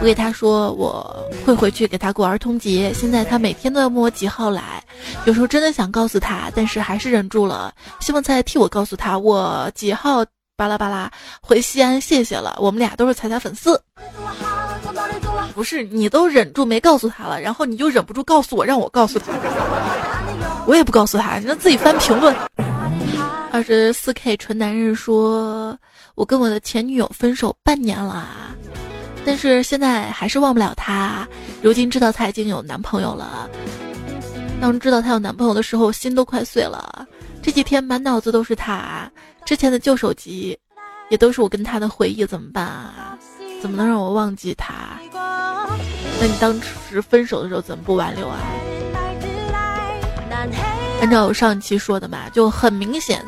我给他说我会回去给他过儿童节。现在他每天都要问我几号来，有时候真的想告诉他，但是还是忍住了。希望再替我告诉他我几号。巴拉巴拉，回西安，谢谢了。我们俩都是彩彩粉丝。不是你都忍住没告诉他了，然后你就忍不住告诉我，让我告诉他。我也不告诉他，你让自己翻评论。二十四 K 纯男人说：“我跟我的前女友分手半年了，但是现在还是忘不了他。如今知道他已经有男朋友了，当知道他有男朋友的时候，心都快碎了。这几天满脑子都是他。”之前的旧手机，也都是我跟他的回忆，怎么办啊？怎么能让我忘记他？那你当时分手的时候怎么不挽留啊？按照我上一期说的嘛，就很明显，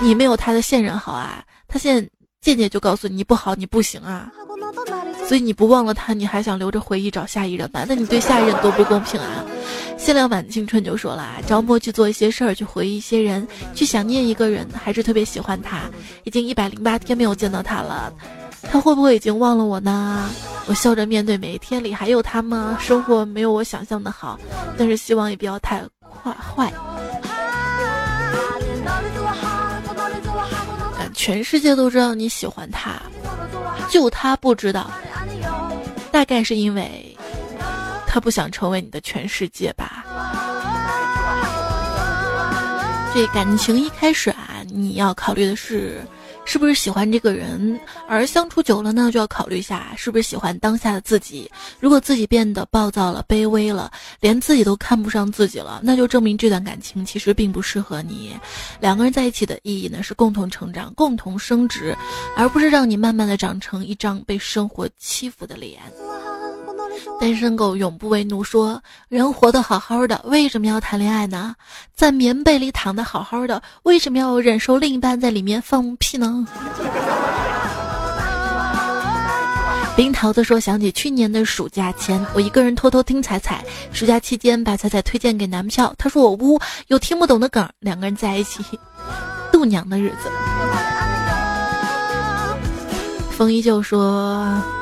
你没有他的现任好啊。他现在渐渐就告诉你不好，你不行啊。所以你不忘了他，你还想留着回忆找下一任吧？那你对下一任多不公平啊！限量版青春就说了，着魔去做一些事儿，去回忆一些人，去想念一个人，还是特别喜欢他。已经一百零八天没有见到他了，他会不会已经忘了我呢？我笑着面对每一天里还有他吗？生活没有我想象的好，但是希望也不要太坏坏。全世界都知道你喜欢他，就他不知道，大概是因为。他不想成为你的全世界吧？这感情一开始啊，你要考虑的是，是不是喜欢这个人；而相处久了呢，就要考虑一下，是不是喜欢当下的自己。如果自己变得暴躁了、卑微了，连自己都看不上自己了，那就证明这段感情其实并不适合你。两个人在一起的意义呢，是共同成长、共同升值，而不是让你慢慢的长成一张被生活欺负的脸。单身狗永不为奴，说人活得好好的，为什么要谈恋爱呢？在棉被里躺得好好的，为什么要忍受另一半在里面放屁呢？冰桃子说，想起去年的暑假前，我一个人偷偷听彩彩，暑假期间把彩彩推荐给男票，他说我污，有听不懂的梗，两个人在一起度娘的日子。风依旧说。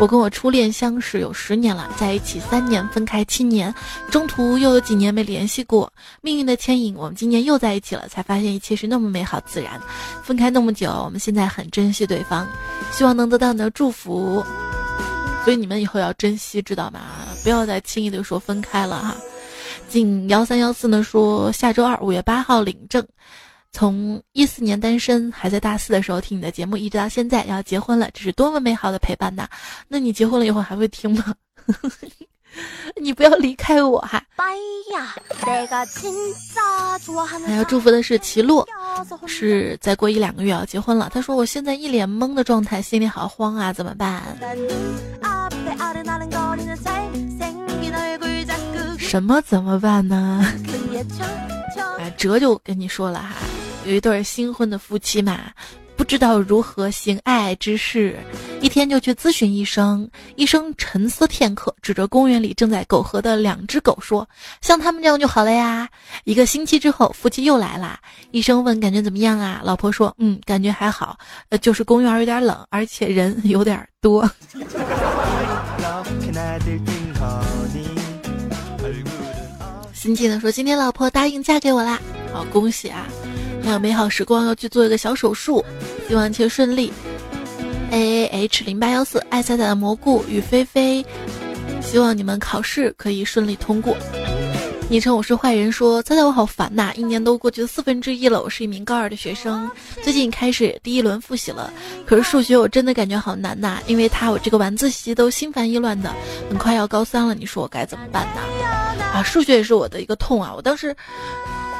我跟我初恋相识有十年了，在一起三年，分开七年，中途又有几年没联系过。命运的牵引，我们今年又在一起了，才发现一切是那么美好自然。分开那么久，我们现在很珍惜对方，希望能得到你的祝福。所以你们以后要珍惜，知道吗？不要再轻易的说分开了哈。进幺三幺四呢说下周二五月八号领证。从一四年单身，还在大四的时候听你的节目，一直到现在要结婚了，这是多么美好的陪伴呐！那你结婚了以后还会听吗？你不要离开我哈！还要祝福的是齐洛，是再过一两个月要结婚了。他说我现在一脸懵的状态，心里好慌啊，怎么办？什么怎么办呢？哎，哲就跟你说了哈。有一对新婚的夫妻嘛，不知道如何行爱之事，一天就去咨询医生。医生沉思片刻，指着公园里正在苟合的两只狗说：“像他们这样就好了呀。”一个星期之后，夫妻又来了。医生问：“感觉怎么样啊？”老婆说：“嗯，感觉还好，呃，就是公园有点冷，而且人有点多。”亲切的说：“今天老婆答应嫁给我啦，好恭喜啊！”还有美好时光要去做一个小手术，希望一切顺利。A A H 零八幺四爱彩彩的蘑菇与菲菲，希望你们考试可以顺利通过。昵称我是坏人说：“猜猜我好烦呐！一年都过去了四分之一了，我是一名高二的学生，最近开始第一轮复习了。可是数学我真的感觉好难呐，因为他我这个晚自习都心烦意乱的，很快要高三了，你说我该怎么办呢？啊，数学也是我的一个痛啊！我当时，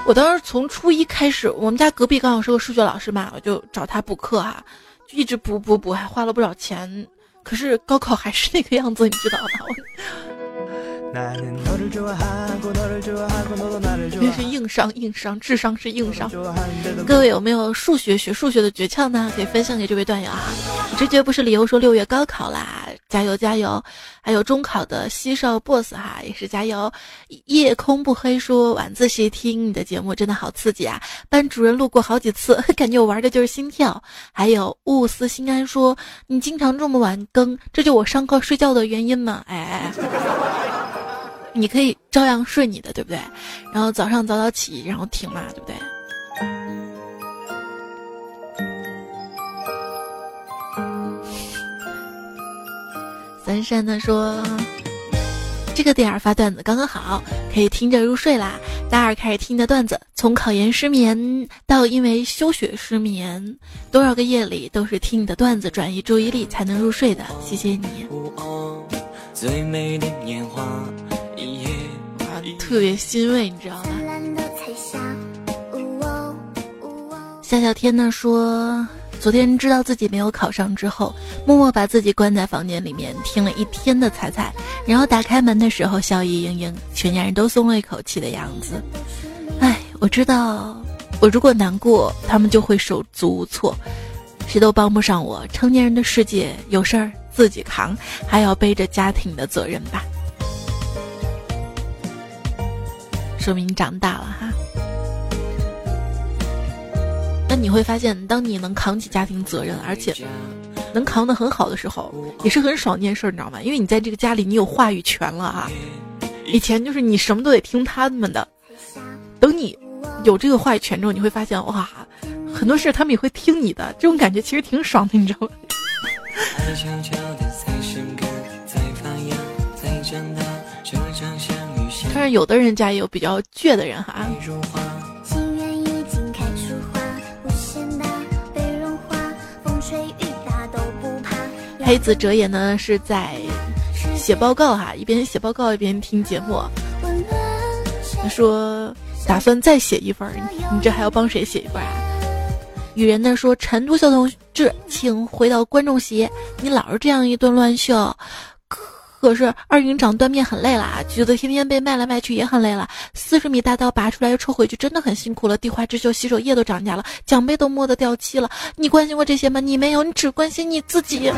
我当时从初一开始，我们家隔壁刚好是个数学老师嘛，我就找他补课哈，就一直补补补，还花了不少钱。可是高考还是那个样子，你知道吗？真是硬伤硬伤，智商是硬伤。各位有没有数学学数学的诀窍呢？可以分享给这位段友啊！直觉不是理由，说六月高考啦，加油加油！还有中考的西少 boss 哈，也是加油！夜空不黑说晚自习听你的节目真的好刺激啊！班主任路过好几次，感觉我玩的就是心跳。还有勿思心安说你经常这么晚更，这就我上课睡觉的原因吗？哎。你可以照样睡你的，对不对？然后早上早早起，然后听嘛，对不对？三山呢说，这个点儿发段子刚刚好，可以听着入睡啦。大二开始听的段子，从考研失眠到因为休学失眠，多少个夜里都是听你的段子转移注意力才能入睡的，谢谢你。最美的年华。特别欣慰，你知道吗？夏小天呢说，昨天知道自己没有考上之后，默默把自己关在房间里面听了一天的彩彩，然后打开门的时候笑意盈盈，全家人都松了一口气的样子。哎，我知道，我如果难过，他们就会手足无措，谁都帮不上我。成年人的世界，有事儿自己扛，还要背着家庭的责任吧。说明你长大了哈，那你会发现，当你能扛起家庭责任，而且能扛得很好的时候，也是很爽一件事，你知道吗？因为你在这个家里，你有话语权了哈。以前就是你什么都得听他们的，等你有这个话语权之后，你会发现哇，很多事他们也会听你的，这种感觉其实挺爽的，你知道吗？但是有的人家也有比较倔的人哈。黑子哲也呢是在写报告哈，一边写报告一边听节目。他说打算再写一份，你这还要帮谁写一份啊？雨人呢说陈独秀同志，请回到观众席，你老是这样一顿乱秀。可是二营长端面很累了，橘子天天被卖来卖去也很累了，四十米大刀拔出来又抽回去，真的很辛苦了。地花之秀洗手液都涨价了，奖杯都摸得掉漆了。你关心过这些吗？你没有，你只关心你自己。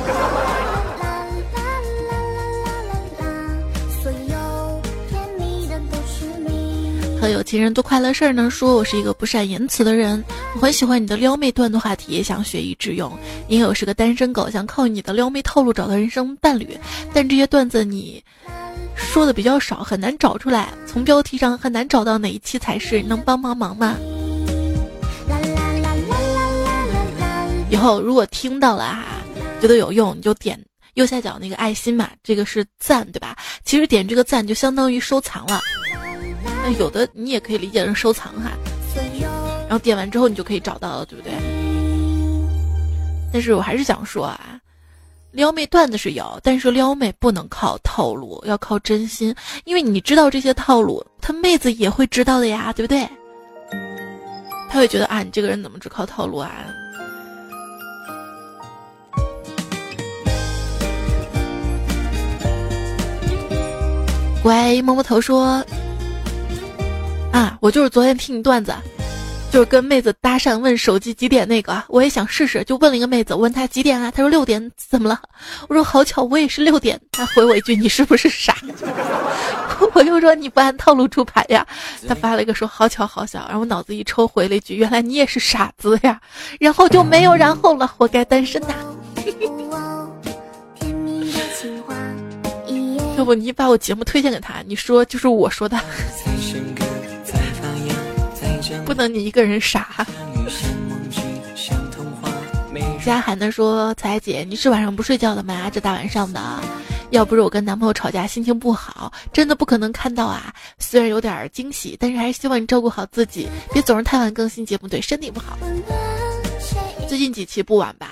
和有情人多快乐事儿呢？说我是一个不善言辞的人，我很喜欢你的撩妹段子话题，也想学以致用。因为我是个单身狗，想靠你的撩妹套路找到人生伴侣。但这些段子你说的比较少，很难找出来。从标题上很难找到哪一期才是，能帮帮忙吗？以后如果听到了哈，觉得有用，你就点右下角那个爱心嘛，这个是赞，对吧？其实点这个赞就相当于收藏了。那有的你也可以理解成收藏哈，然后点完之后你就可以找到了，对不对？但是我还是想说啊，撩妹段子是有，但是撩妹不能靠套路，要靠真心，因为你知道这些套路，他妹子也会知道的呀，对不对？他会觉得啊，你这个人怎么只靠套路啊？乖，摸摸头说。啊，我就是昨天听你段子，就是跟妹子搭讪问手机几点那个，我也想试试，就问了一个妹子，问她几点啊？她说六点，怎么了？我说好巧，我也是六点。她回我一句，你是不是傻？我又说你不按套路出牌呀？她发了一个说好巧好巧，然后我脑子一抽回了一句，原来你也是傻子呀。然后就没有然后了，活该单身呐。要不你把我节目推荐给他，你说就是我说的。不能你一个人傻。佳涵的说：“彩姐，你是晚上不睡觉的吗？这大晚上的，要不是我跟男朋友吵架，心情不好，真的不可能看到啊。虽然有点惊喜，但是还是希望你照顾好自己，别总是太晚更新节目，对身体不好。最近几期不晚吧？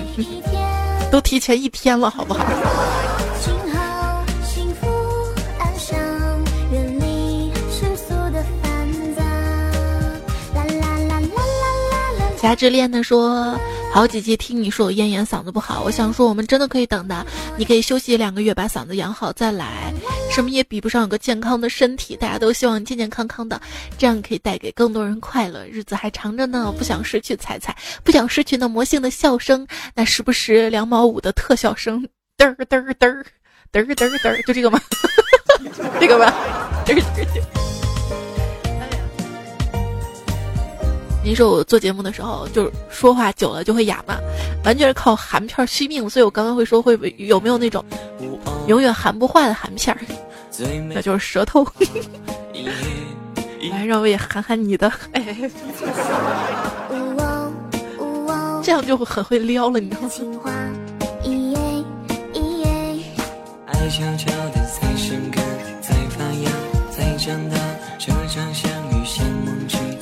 都提前一天了，好不好？侠之恋的说，好几期听你说我咽炎嗓子不好，我想说我们真的可以等的，你可以休息两个月把嗓子养好再来，什么也比不上有个健康的身体，大家都希望健健康康的，这样可以带给更多人快乐，日子还长着呢，不想失去彩彩，不想失去那魔性的笑声，那时不时两毛五的特效声，嘚儿嘚儿嘚儿嘚儿嘚儿嘚，就这个吗？这个吧，嘚儿嘚儿。您说我做节目的时候，就是说话久了就会哑嘛，完全是靠含片续命，所以我刚刚会说会有没有那种永远含不化的含片儿，那就是舌头。来，让我也含含你的，哎，这样就很会撩了，你知道吗？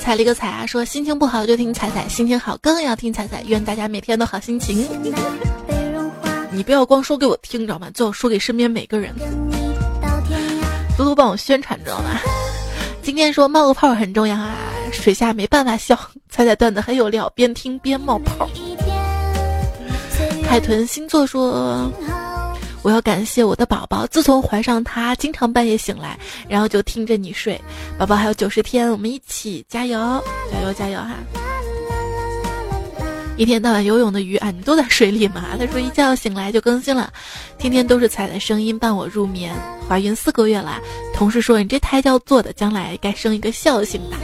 踩了一个踩啊，说心情不好就听彩彩，心情好更要听彩彩。愿大家每天都好心情。你不要光说给我听，知道吗？最好说给身边每个人，多多帮我宣传，知道吗？今天说冒个泡很重要啊，水下没办法笑，彩彩段子很有料，边听边冒泡。海豚星座说。我要感谢我的宝宝，自从怀上他，经常半夜醒来，然后就听着你睡。宝宝还有九十天，我们一起加油，加油，加油哈！一天到晚游泳的鱼啊，你都在水里吗？他说一觉醒来就更新了，天天都是彩的声音伴我入眠。怀孕四个月了，同事说你这胎教做的，将来该生一个孝心吧。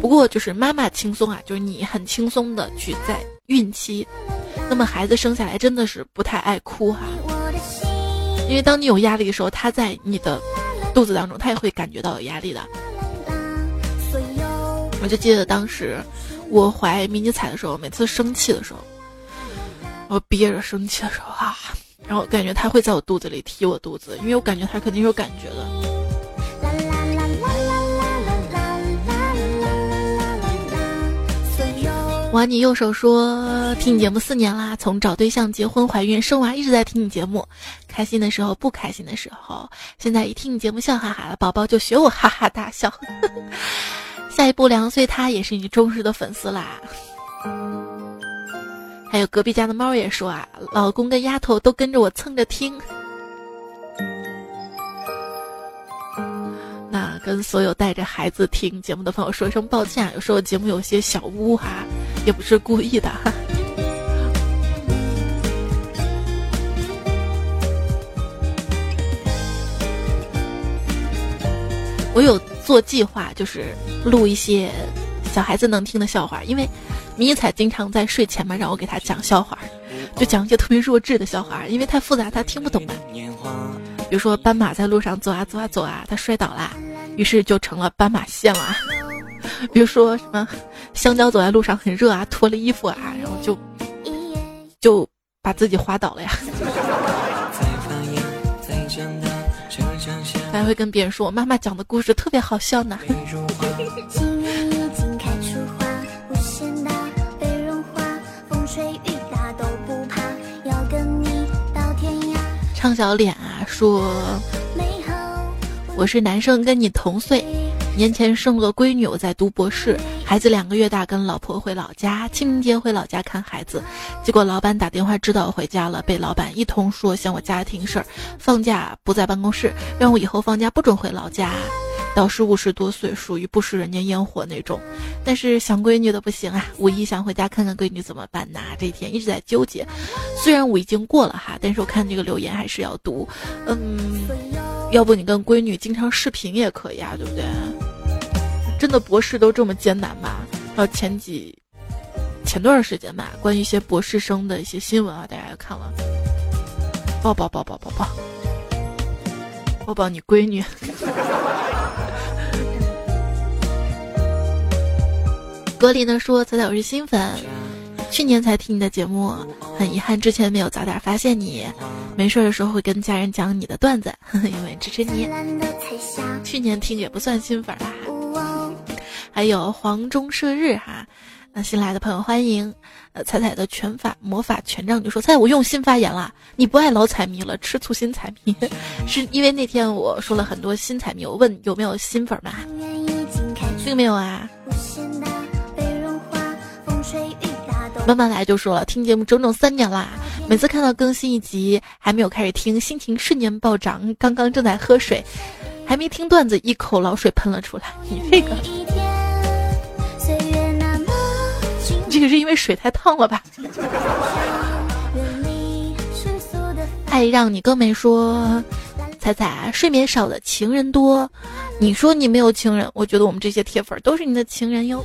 不过就是妈妈轻松啊，就是你很轻松的去在孕期。那么孩子生下来真的是不太爱哭哈，因为当你有压力的时候，他在你的肚子当中，他也会感觉到有压力的。我就记得当时我怀迷你彩的时候，每次生气的时候，我憋着生气的时候啊，然后感觉他会在我肚子里踢我肚子，因为我感觉他肯定有感觉的。玩你右手说，听你节目四年啦，从找对象、结婚、怀孕、生娃一直在听你节目，开心的时候，不开心的时候，现在一听你节目笑哈哈了，宝宝就学我哈哈大笑。下一步两岁他也是你忠实的粉丝啦。还有隔壁家的猫也说啊，老公跟丫头都跟着我蹭着听。那跟所有带着孩子听节目的朋友说一声抱歉，有时候节目有些小污哈，也不是故意的哈。我有做计划，就是录一些小孩子能听的笑话，因为迷彩经常在睡前嘛，让我给他讲笑话，就讲一些特别弱智的笑话，因为太复杂他听不懂嘛。比如说斑马在路上走啊走啊走啊，它摔倒啦，于是就成了斑马线了。比如说什么香蕉走在路上很热啊，脱了衣服啊，然后就就把自己滑倒了呀。还会跟别人说，妈妈讲的故事特别好笑呢。胖小脸啊，说我是男生，跟你同岁，年前生了个闺女，我在读博士，孩子两个月大，跟老婆回老家，清明节回老家看孩子，结果老板打电话知道我回家了，被老板一通说想我家庭事儿，放假不在办公室，让我以后放假不准回老家。导师五十多岁，属于不食人间烟火那种，但是想闺女的不行啊。五一想回家看看闺女怎么办呢？这一天一直在纠结。虽然五已经过了哈，但是我看这个留言还是要读。嗯，要不你跟闺女经常视频也可以啊，对不对？真的博士都这么艰难吗？然后前几前段时间吧，关于一些博士生的一些新闻啊，大家也看了。抱抱抱抱抱抱，抱抱你闺女。格林呢说：“彩彩，我是新粉，去年才听你的节目，很遗憾之前没有早点发现你。没事的时候会跟家人讲你的段子，因为支持你。去年听也不算新粉啦。还有黄中射日哈，那新来的朋友欢迎。呃，彩彩的拳法魔法权杖就说：“彩，我用心发言了，你不爱老彩迷了，吃醋新彩迷，是因为那天我说了很多新彩迷，我问有没有新粉吗？并没有啊。”慢慢来就说了，听节目整整三年啦，每次看到更新一集还没有开始听，心情瞬间暴涨。刚刚正在喝水，还没听段子，一口老水喷了出来。你这个。这个是因为水太烫了吧？爱让你更没说，彩彩睡眠少的情人多，你说你没有情人，我觉得我们这些铁粉都是你的情人哟。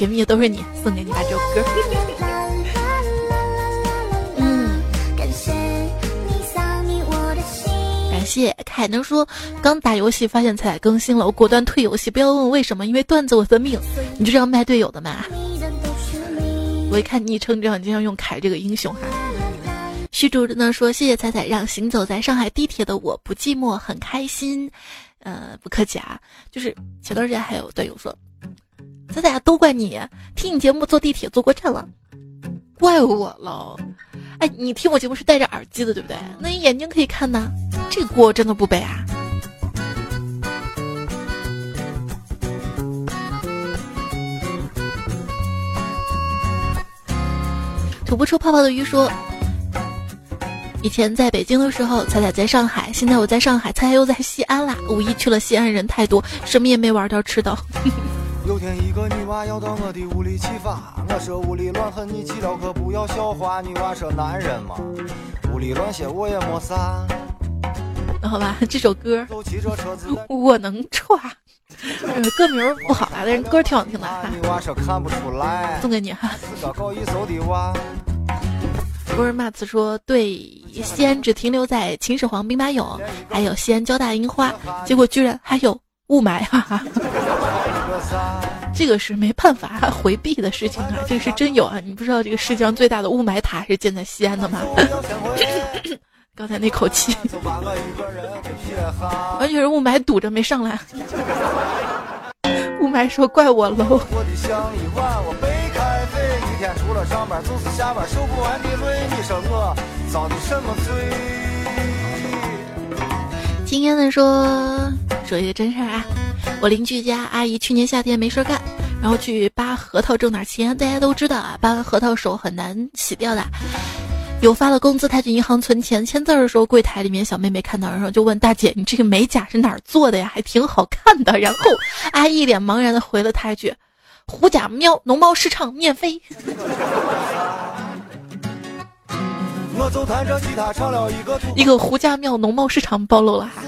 甜蜜的都是你，送给你把这首歌。感谢凯能说，刚打游戏发现彩更新了，我果断退游戏。不要问为什么，因为段子我的命。你就这样卖队友的嘛？我一看昵称这样，经常用凯这个英雄哈。虚竹呢说，谢谢彩彩让行走在上海地铁的我不寂寞，很开心。呃，不客气啊。就是前段时间还有队友说，彩彩都怪你，听你节目坐地铁坐过站了，怪我了。哎，你听我节目是戴着耳机的，对不对？那你眼睛可以看呐，这锅真的不背啊。吐不出泡泡的鱼说：“以前在北京的时候，彩彩在上海；现在我在上海，彩彩又在西安啦。五一去了西安，人太多，什么也没玩到，吃到。”有天一个女娃要到我的屋里去发，我说屋里乱很，你去了可不要笑话。女娃说男人嘛，屋里乱些我也没啥。好吧，这首歌我能唱，歌名不好啊，但是歌挺好听的。女娃说看不出来，送给你哈。不是骂词说对西安只停留在秦始皇兵马俑，还有西安交大樱花，结果居然还有。雾霾，哈哈，这个是没办法回避的事情啊，这个是真有啊！你不知道这个世界上最大的雾霾塔是建在西安的吗？刚才那口气，完全是雾霾堵着没上来。雾霾说怪我 low。今天的说。说一个真事儿啊，我邻居家阿姨去年夏天没事干，然后去扒核桃挣点钱。大家都知道啊，扒完核桃手很难洗掉的。有发了工资，他去银行存钱，签字的时候，柜台里面小妹妹看到，然后就问大姐：“你这个美甲是哪儿做的呀？还挺好看的。”然后阿姨一脸茫然的回了他一句：“胡家庙农贸市场免费。”一个胡家庙农贸市场暴露了哈。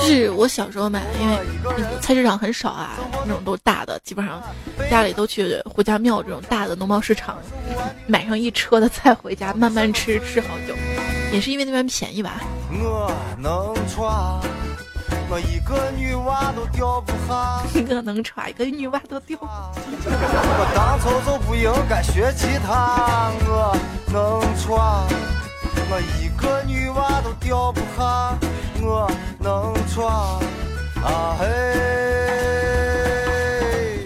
是我小时候买的，因为菜市场很少啊，那种都大的，基本上家里都去胡家庙这种大的农贸市场，买上一车的菜回家慢慢吃，吃好久。也是因为那边便宜吧。我能我一个女娃都吊不下，我能穿一个女娃都吊不下。我当初就不应该学吉他，我能穿。我一个女娃都吊不下，我能穿。啊嘿！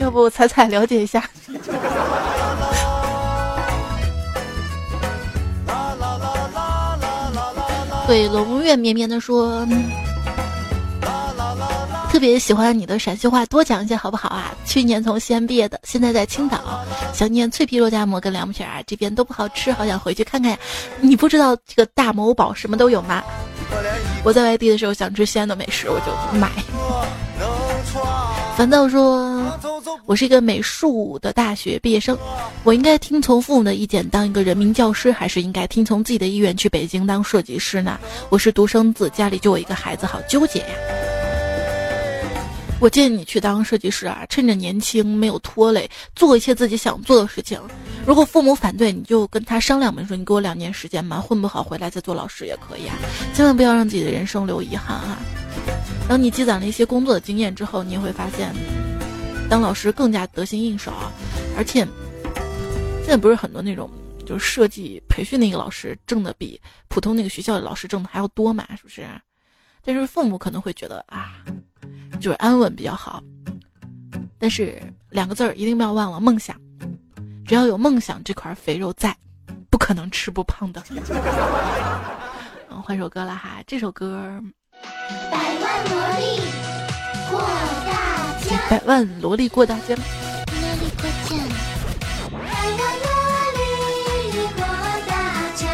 要不彩彩了解一下？对龙月绵绵的说。特特别喜欢你的陕西话，多讲一些好不好啊？去年从西安毕业的，现在在青岛，想念脆皮肉夹馍跟凉皮儿啊，这边都不好吃，好想回去看看呀。你不知道这个大某宝什么都有吗？我在外地的时候想吃西安的美食，我就买。烦躁说：“我是一个美术的大学毕业生，我应该听从父母的意见当一个人民教师，还是应该听从自己的意愿去北京当设计师呢？我是独生子，家里就我一个孩子，好纠结呀。”我建议你去当设计师啊，趁着年轻没有拖累，做一些自己想做的事情。如果父母反对，你就跟他商量嘛，说你给我两年时间嘛，混不好回来再做老师也可以啊。千万不要让自己的人生留遗憾啊！等你积攒了一些工作的经验之后，你也会发现，当老师更加得心应手啊。而且，现在不是很多那种就是设计培训那个老师挣的比普通那个学校的老师挣的还要多嘛，是不是？但是父母可能会觉得啊。就是安稳比较好，但是两个字儿一定不要忘了梦想。只要有梦想，这块肥肉在，不可能吃不胖的。嗯，换首歌了哈，这首歌。百万萝莉过大江。百万萝莉过大江。萝莉过江。百万萝莉过大江。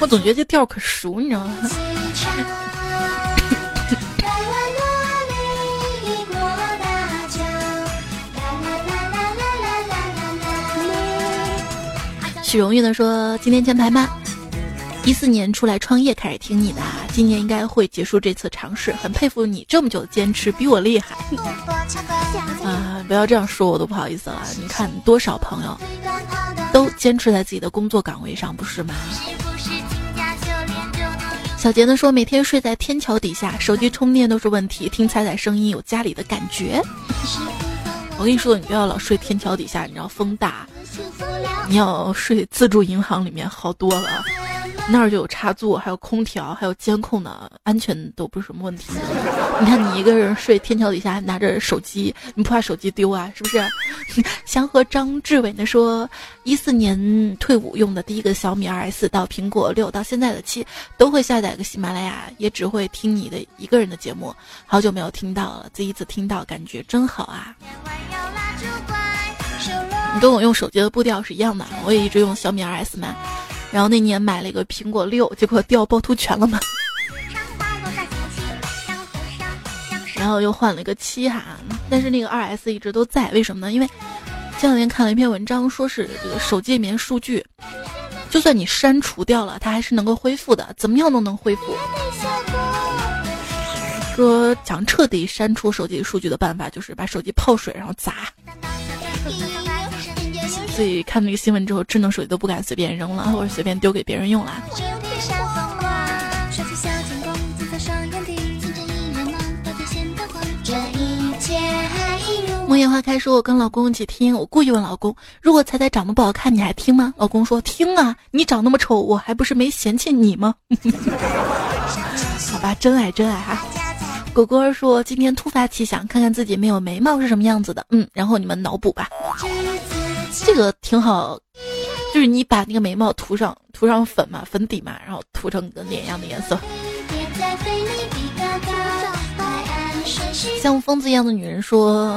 我总觉得这调可熟，你知道吗？许荣誉的说：“今天前排吗？一四年出来创业开始听你的，今年应该会结束这次尝试。很佩服你这么久的坚持，比我厉害。啊，不要这样说，我都不好意思了。你看多少朋友都坚持在自己的工作岗位上，不是吗？”小杰呢说：“每天睡在天桥底下，手机充电都是问题，听彩彩声音有家里的感觉。”我跟你说，你不要老睡天桥底下，你知道风大。你要睡自助银行里面好多了，那儿就有插座，还有空调，还有监控呢，安全都不是什么问题。你看你一个人睡天桥底下拿着手机，你不怕手机丢啊？是不是？祥和张志伟呢说，一四年退伍用的第一个小米二 S 到苹果六到现在的七，都会下载个喜马拉雅，也只会听你的一个人的节目。好久没有听到了，第一次听到，感觉真好啊！跟我用手机的步调是一样的，我也一直用小米二 S 嘛，然后那年买了一个苹果六，结果掉趵突泉了嘛，然后又换了一个七哈，但是那个二 S 一直都在，为什么呢？因为前两天看了一篇文章，说是这个手机里面数据，就算你删除掉了，它还是能够恢复的，怎么样都能恢复。说想彻底删除手机数据的办法，就是把手机泡水然后砸。所以看那个新闻之后，智能手机都不敢随便扔了，或者随便丢给别人用了。梦叶花开说：“我跟老公一起听，我故意问老公，如果彩彩长得不好看，你还听吗？”老公说：“听啊，你长那么丑，我还不是没嫌弃你吗？”好吧，真爱真爱哈。果果说：“今天突发奇想，看看自己没有眉毛是什么样子的。”嗯，然后你们脑补吧。这个挺好，就是你把那个眉毛涂上涂上粉嘛，粉底嘛，然后涂成跟脸一样的颜色。像疯子一样的女人说。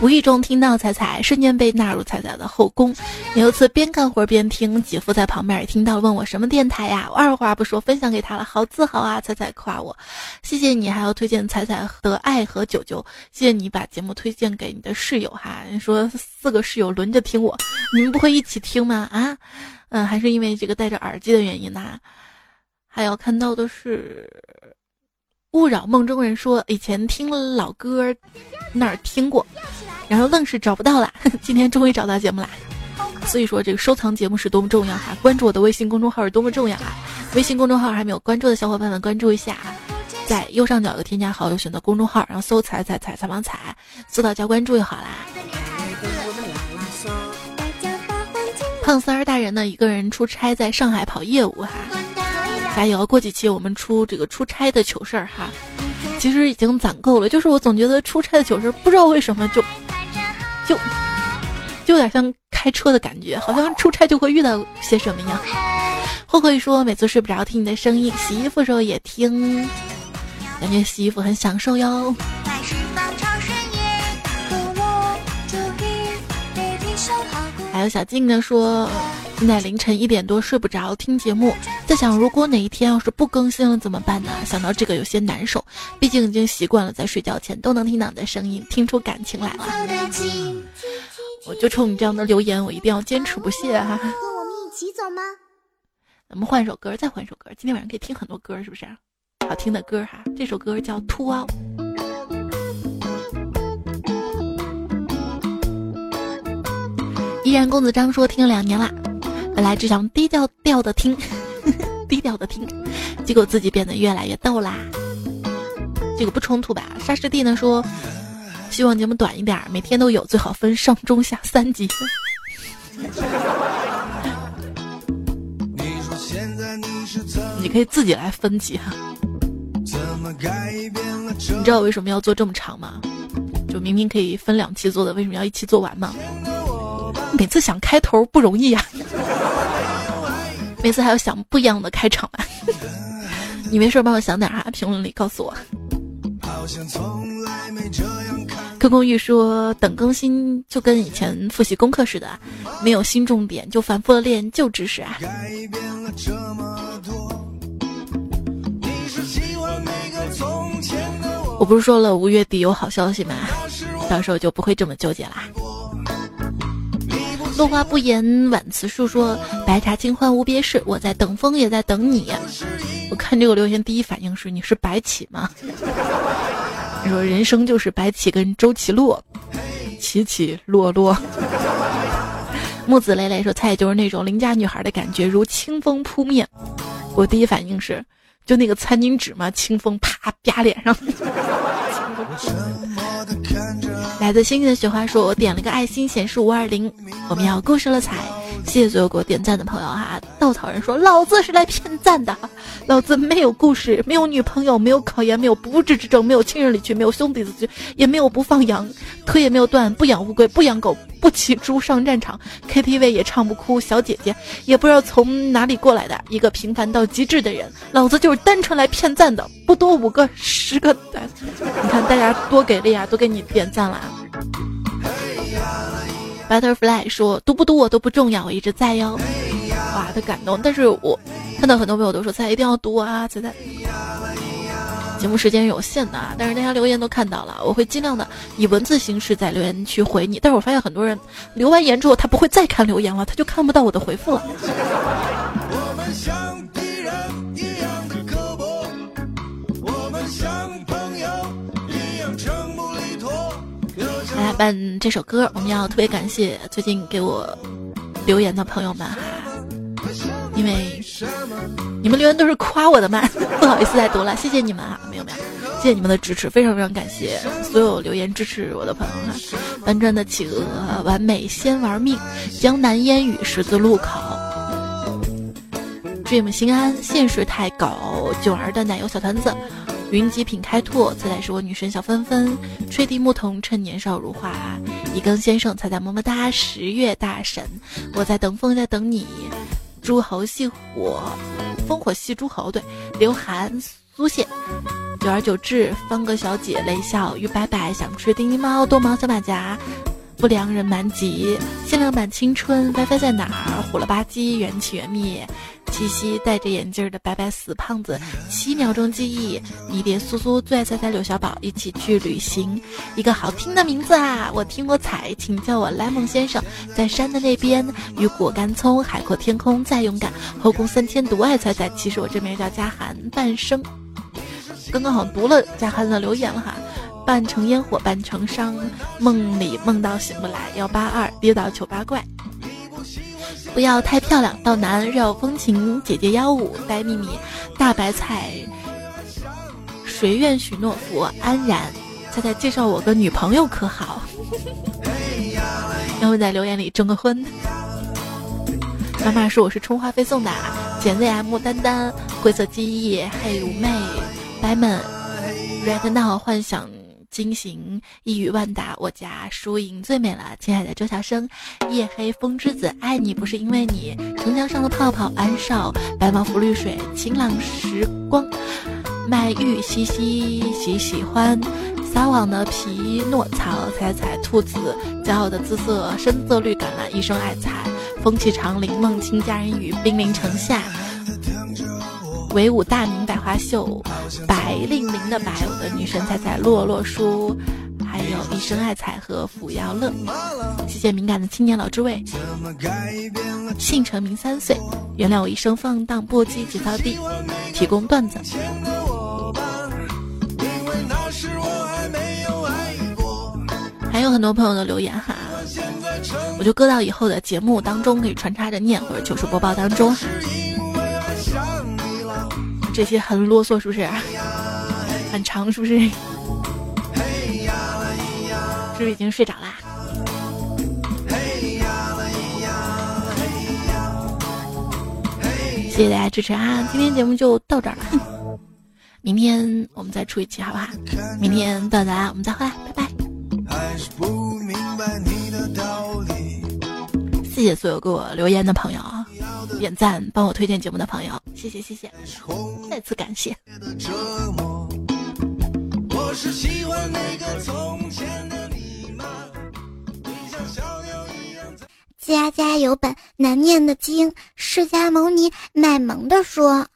无意中听到彩彩，瞬间被纳入彩彩的后宫。有一次边干活边听，姐夫在旁边也听到，问我什么电台呀？我二话不说分享给他了，好自豪啊！彩彩夸我，谢谢你，还要推荐彩彩的爱和九九，谢谢你把节目推荐给你的室友哈。你说四个室友轮着听我，你们不会一起听吗？啊，嗯，还是因为这个戴着耳机的原因呐？还有看到的是。勿扰梦中人说，以前听老歌，那儿听过，然后愣是找不到了。今天终于找到节目啦，所以说这个收藏节目是多么重要哈！关注我的微信公众号是多么重要啊！微信公众号还没有关注的小伙伴们关注一下啊，在右上角有添加好友，选择公众号，然后搜“彩彩彩采访彩”，搜到加关注就好啦。胖三儿大人呢，一个人出差在上海跑业务哈。加油！过几期我们出这个出差的糗事儿哈，其实已经攒够了。就是我总觉得出差的糗事儿，不知道为什么就就就有点像开车的感觉，好像出差就会遇到些什么一样。慧慧说每次睡不着听你的声音，洗衣服时候也听，感觉洗衣服很享受哟。还有小静呢说。现在凌晨一点多睡不着，听节目，在想如果哪一天要是不更新了怎么办呢？想到这个有些难受，毕竟已经习惯了在睡觉前都能听到你的声音，听出感情来了。我就冲你这样的留言，我一定要坚持不懈哈、啊。和我们一起走吗？咱们换首歌，再换首歌。今天晚上可以听很多歌，是不是？好听的歌哈、这首歌叫《凸凹》。依然公子张说听了两年了。本来只想低调调的听，低调的听，结果自己变得越来越逗啦。这个不冲突吧？沙师弟呢说，希望节目短一点，每天都有，最好分上中下三集。你可以自己来分级哈。你知道为什么要做这么长吗？就明明可以分两期做的，为什么要一期做完吗？每次想开头不容易呀，每次还要想不一样的开场吧。你没事帮我想点啊，评论里告诉我。柯公玉说：“等更新就跟以前复习功课似的，没有新重点，就反复的练旧知识啊。”我不是说了五月底有好消息吗？到时候就不会这么纠结啦。落花不言，晚辞树说：“白茶清欢无别事，我在等风也在等你。”我看这个留言，第一反应是你是白起吗？你说人生就是白起跟周奇洛，起起落落。木子磊磊说：“菜就是那种邻家女孩的感觉，如清风扑面。”我第一反应是，就那个餐巾纸嘛，清风啪啪脸上。来自星星的雪花说：“我点了个爱心，显示五二零，我们要过生了彩。”谢谢所有给我点赞的朋友哈！草人说：“老子是来骗赞的，老子没有故事，没有女朋友，没有考研，没有不治之症，没有亲人离去，没有兄弟死去，也没有不放羊，腿也没有断，不养乌龟，不养狗，不骑猪上战场，KTV 也唱不哭，小姐姐也不知道从哪里过来的一个平凡到极致的人，老子就是单纯来骗赞的，不多五个十个赞，你看大家多给力啊，都给你点赞了。” Butterfly 说：“读不读我都不重要，我一直在哟。”哇，的感动！但是我看到很多朋友都说：“在一定要读啊，才在。”节目时间有限的啊，但是大家留言都看到了，我会尽量的以文字形式在留言区回你。但是我发现很多人留完言之后，他不会再看留言了，他就看不到我的回复了我们相。来办这首歌，我们要特别感谢最近给我留言的朋友们哈，因为你们留言都是夸我的嘛，不好意思再读了，谢谢你们啊，没有没有，谢谢你们的支持，非常非常感谢所有留言支持我的朋友哈。搬砖的企鹅，完美先玩命，江南烟雨十字路口。，dream 心安，现实太狗，九儿的奶油小团子。云集品开拓，猜猜是我女神小芬芬，吹笛牧童趁年少如花，一更先生猜猜么么哒，十月大神，我在等风在等你，诸侯戏火，烽火戏诸侯，对，刘涵苏谢，久而久之，方格小姐泪笑，鱼白白想吃叮叮猫，多毛小马甲。不良人蛮吉，限量版青春，WiFi 在哪儿？虎了吧唧，缘起缘灭。七夕戴着眼镜的白白死胖子，七秒钟记忆。迷迭苏苏最爱猜猜柳小宝，一起去旅行。一个好听的名字啊！我听我彩，请叫我莱蒙先生。在山的那边，雨果干葱，海阔天空再勇敢。后宫三千独爱猜猜，其实我这名叫嘉涵。半生，刚刚好像读了嘉涵的留言了哈。半成烟火半成伤，梦里梦到醒不来。幺八二跌倒糗八怪，不要太漂亮。到南绕风情，姐姐幺五呆秘密，大白菜。谁愿许诺福安然？猜猜介绍我个女朋友可好？要不在留言里征个婚？妈妈说我是充话费送的。简 zm 丹丹灰色记忆嘿妩媚白门 red now 幻想。惊醒一语万达，我家输赢最美了，亲爱的周小生，夜黑风之子，爱你不是因为你，城墙上的泡泡，安少，白毛浮绿水，晴朗时光，麦玉西西喜喜欢，撒网的皮诺曹，踩踩兔子，骄傲的姿色，深色绿橄榄，一生爱财，风起长林，梦清佳人语，兵临城下。唯舞大明百花秀，白令令的白，我的女神彩彩洛洛书，还有一生爱彩和福耀乐。谢谢敏感的青年老之味，姓陈名三岁，原谅我一生放荡不羁节操地，提供段子。还有很多朋友的留言哈，我就搁到以后的节目当中可以穿插着念，或者糗事播报当中。这些很啰嗦，是不是？很长，是不是？是不是已经睡着啦？谢谢大家支持啊！今天节目就到这儿了，明天我们再出一期，好不好？明天到达我们再回来，拜拜。谢谢所有给我留言的朋友啊！点赞、帮我推荐节目的朋友，谢谢谢谢，再次感谢。家家有本难念的经，释迦牟尼卖萌的说：“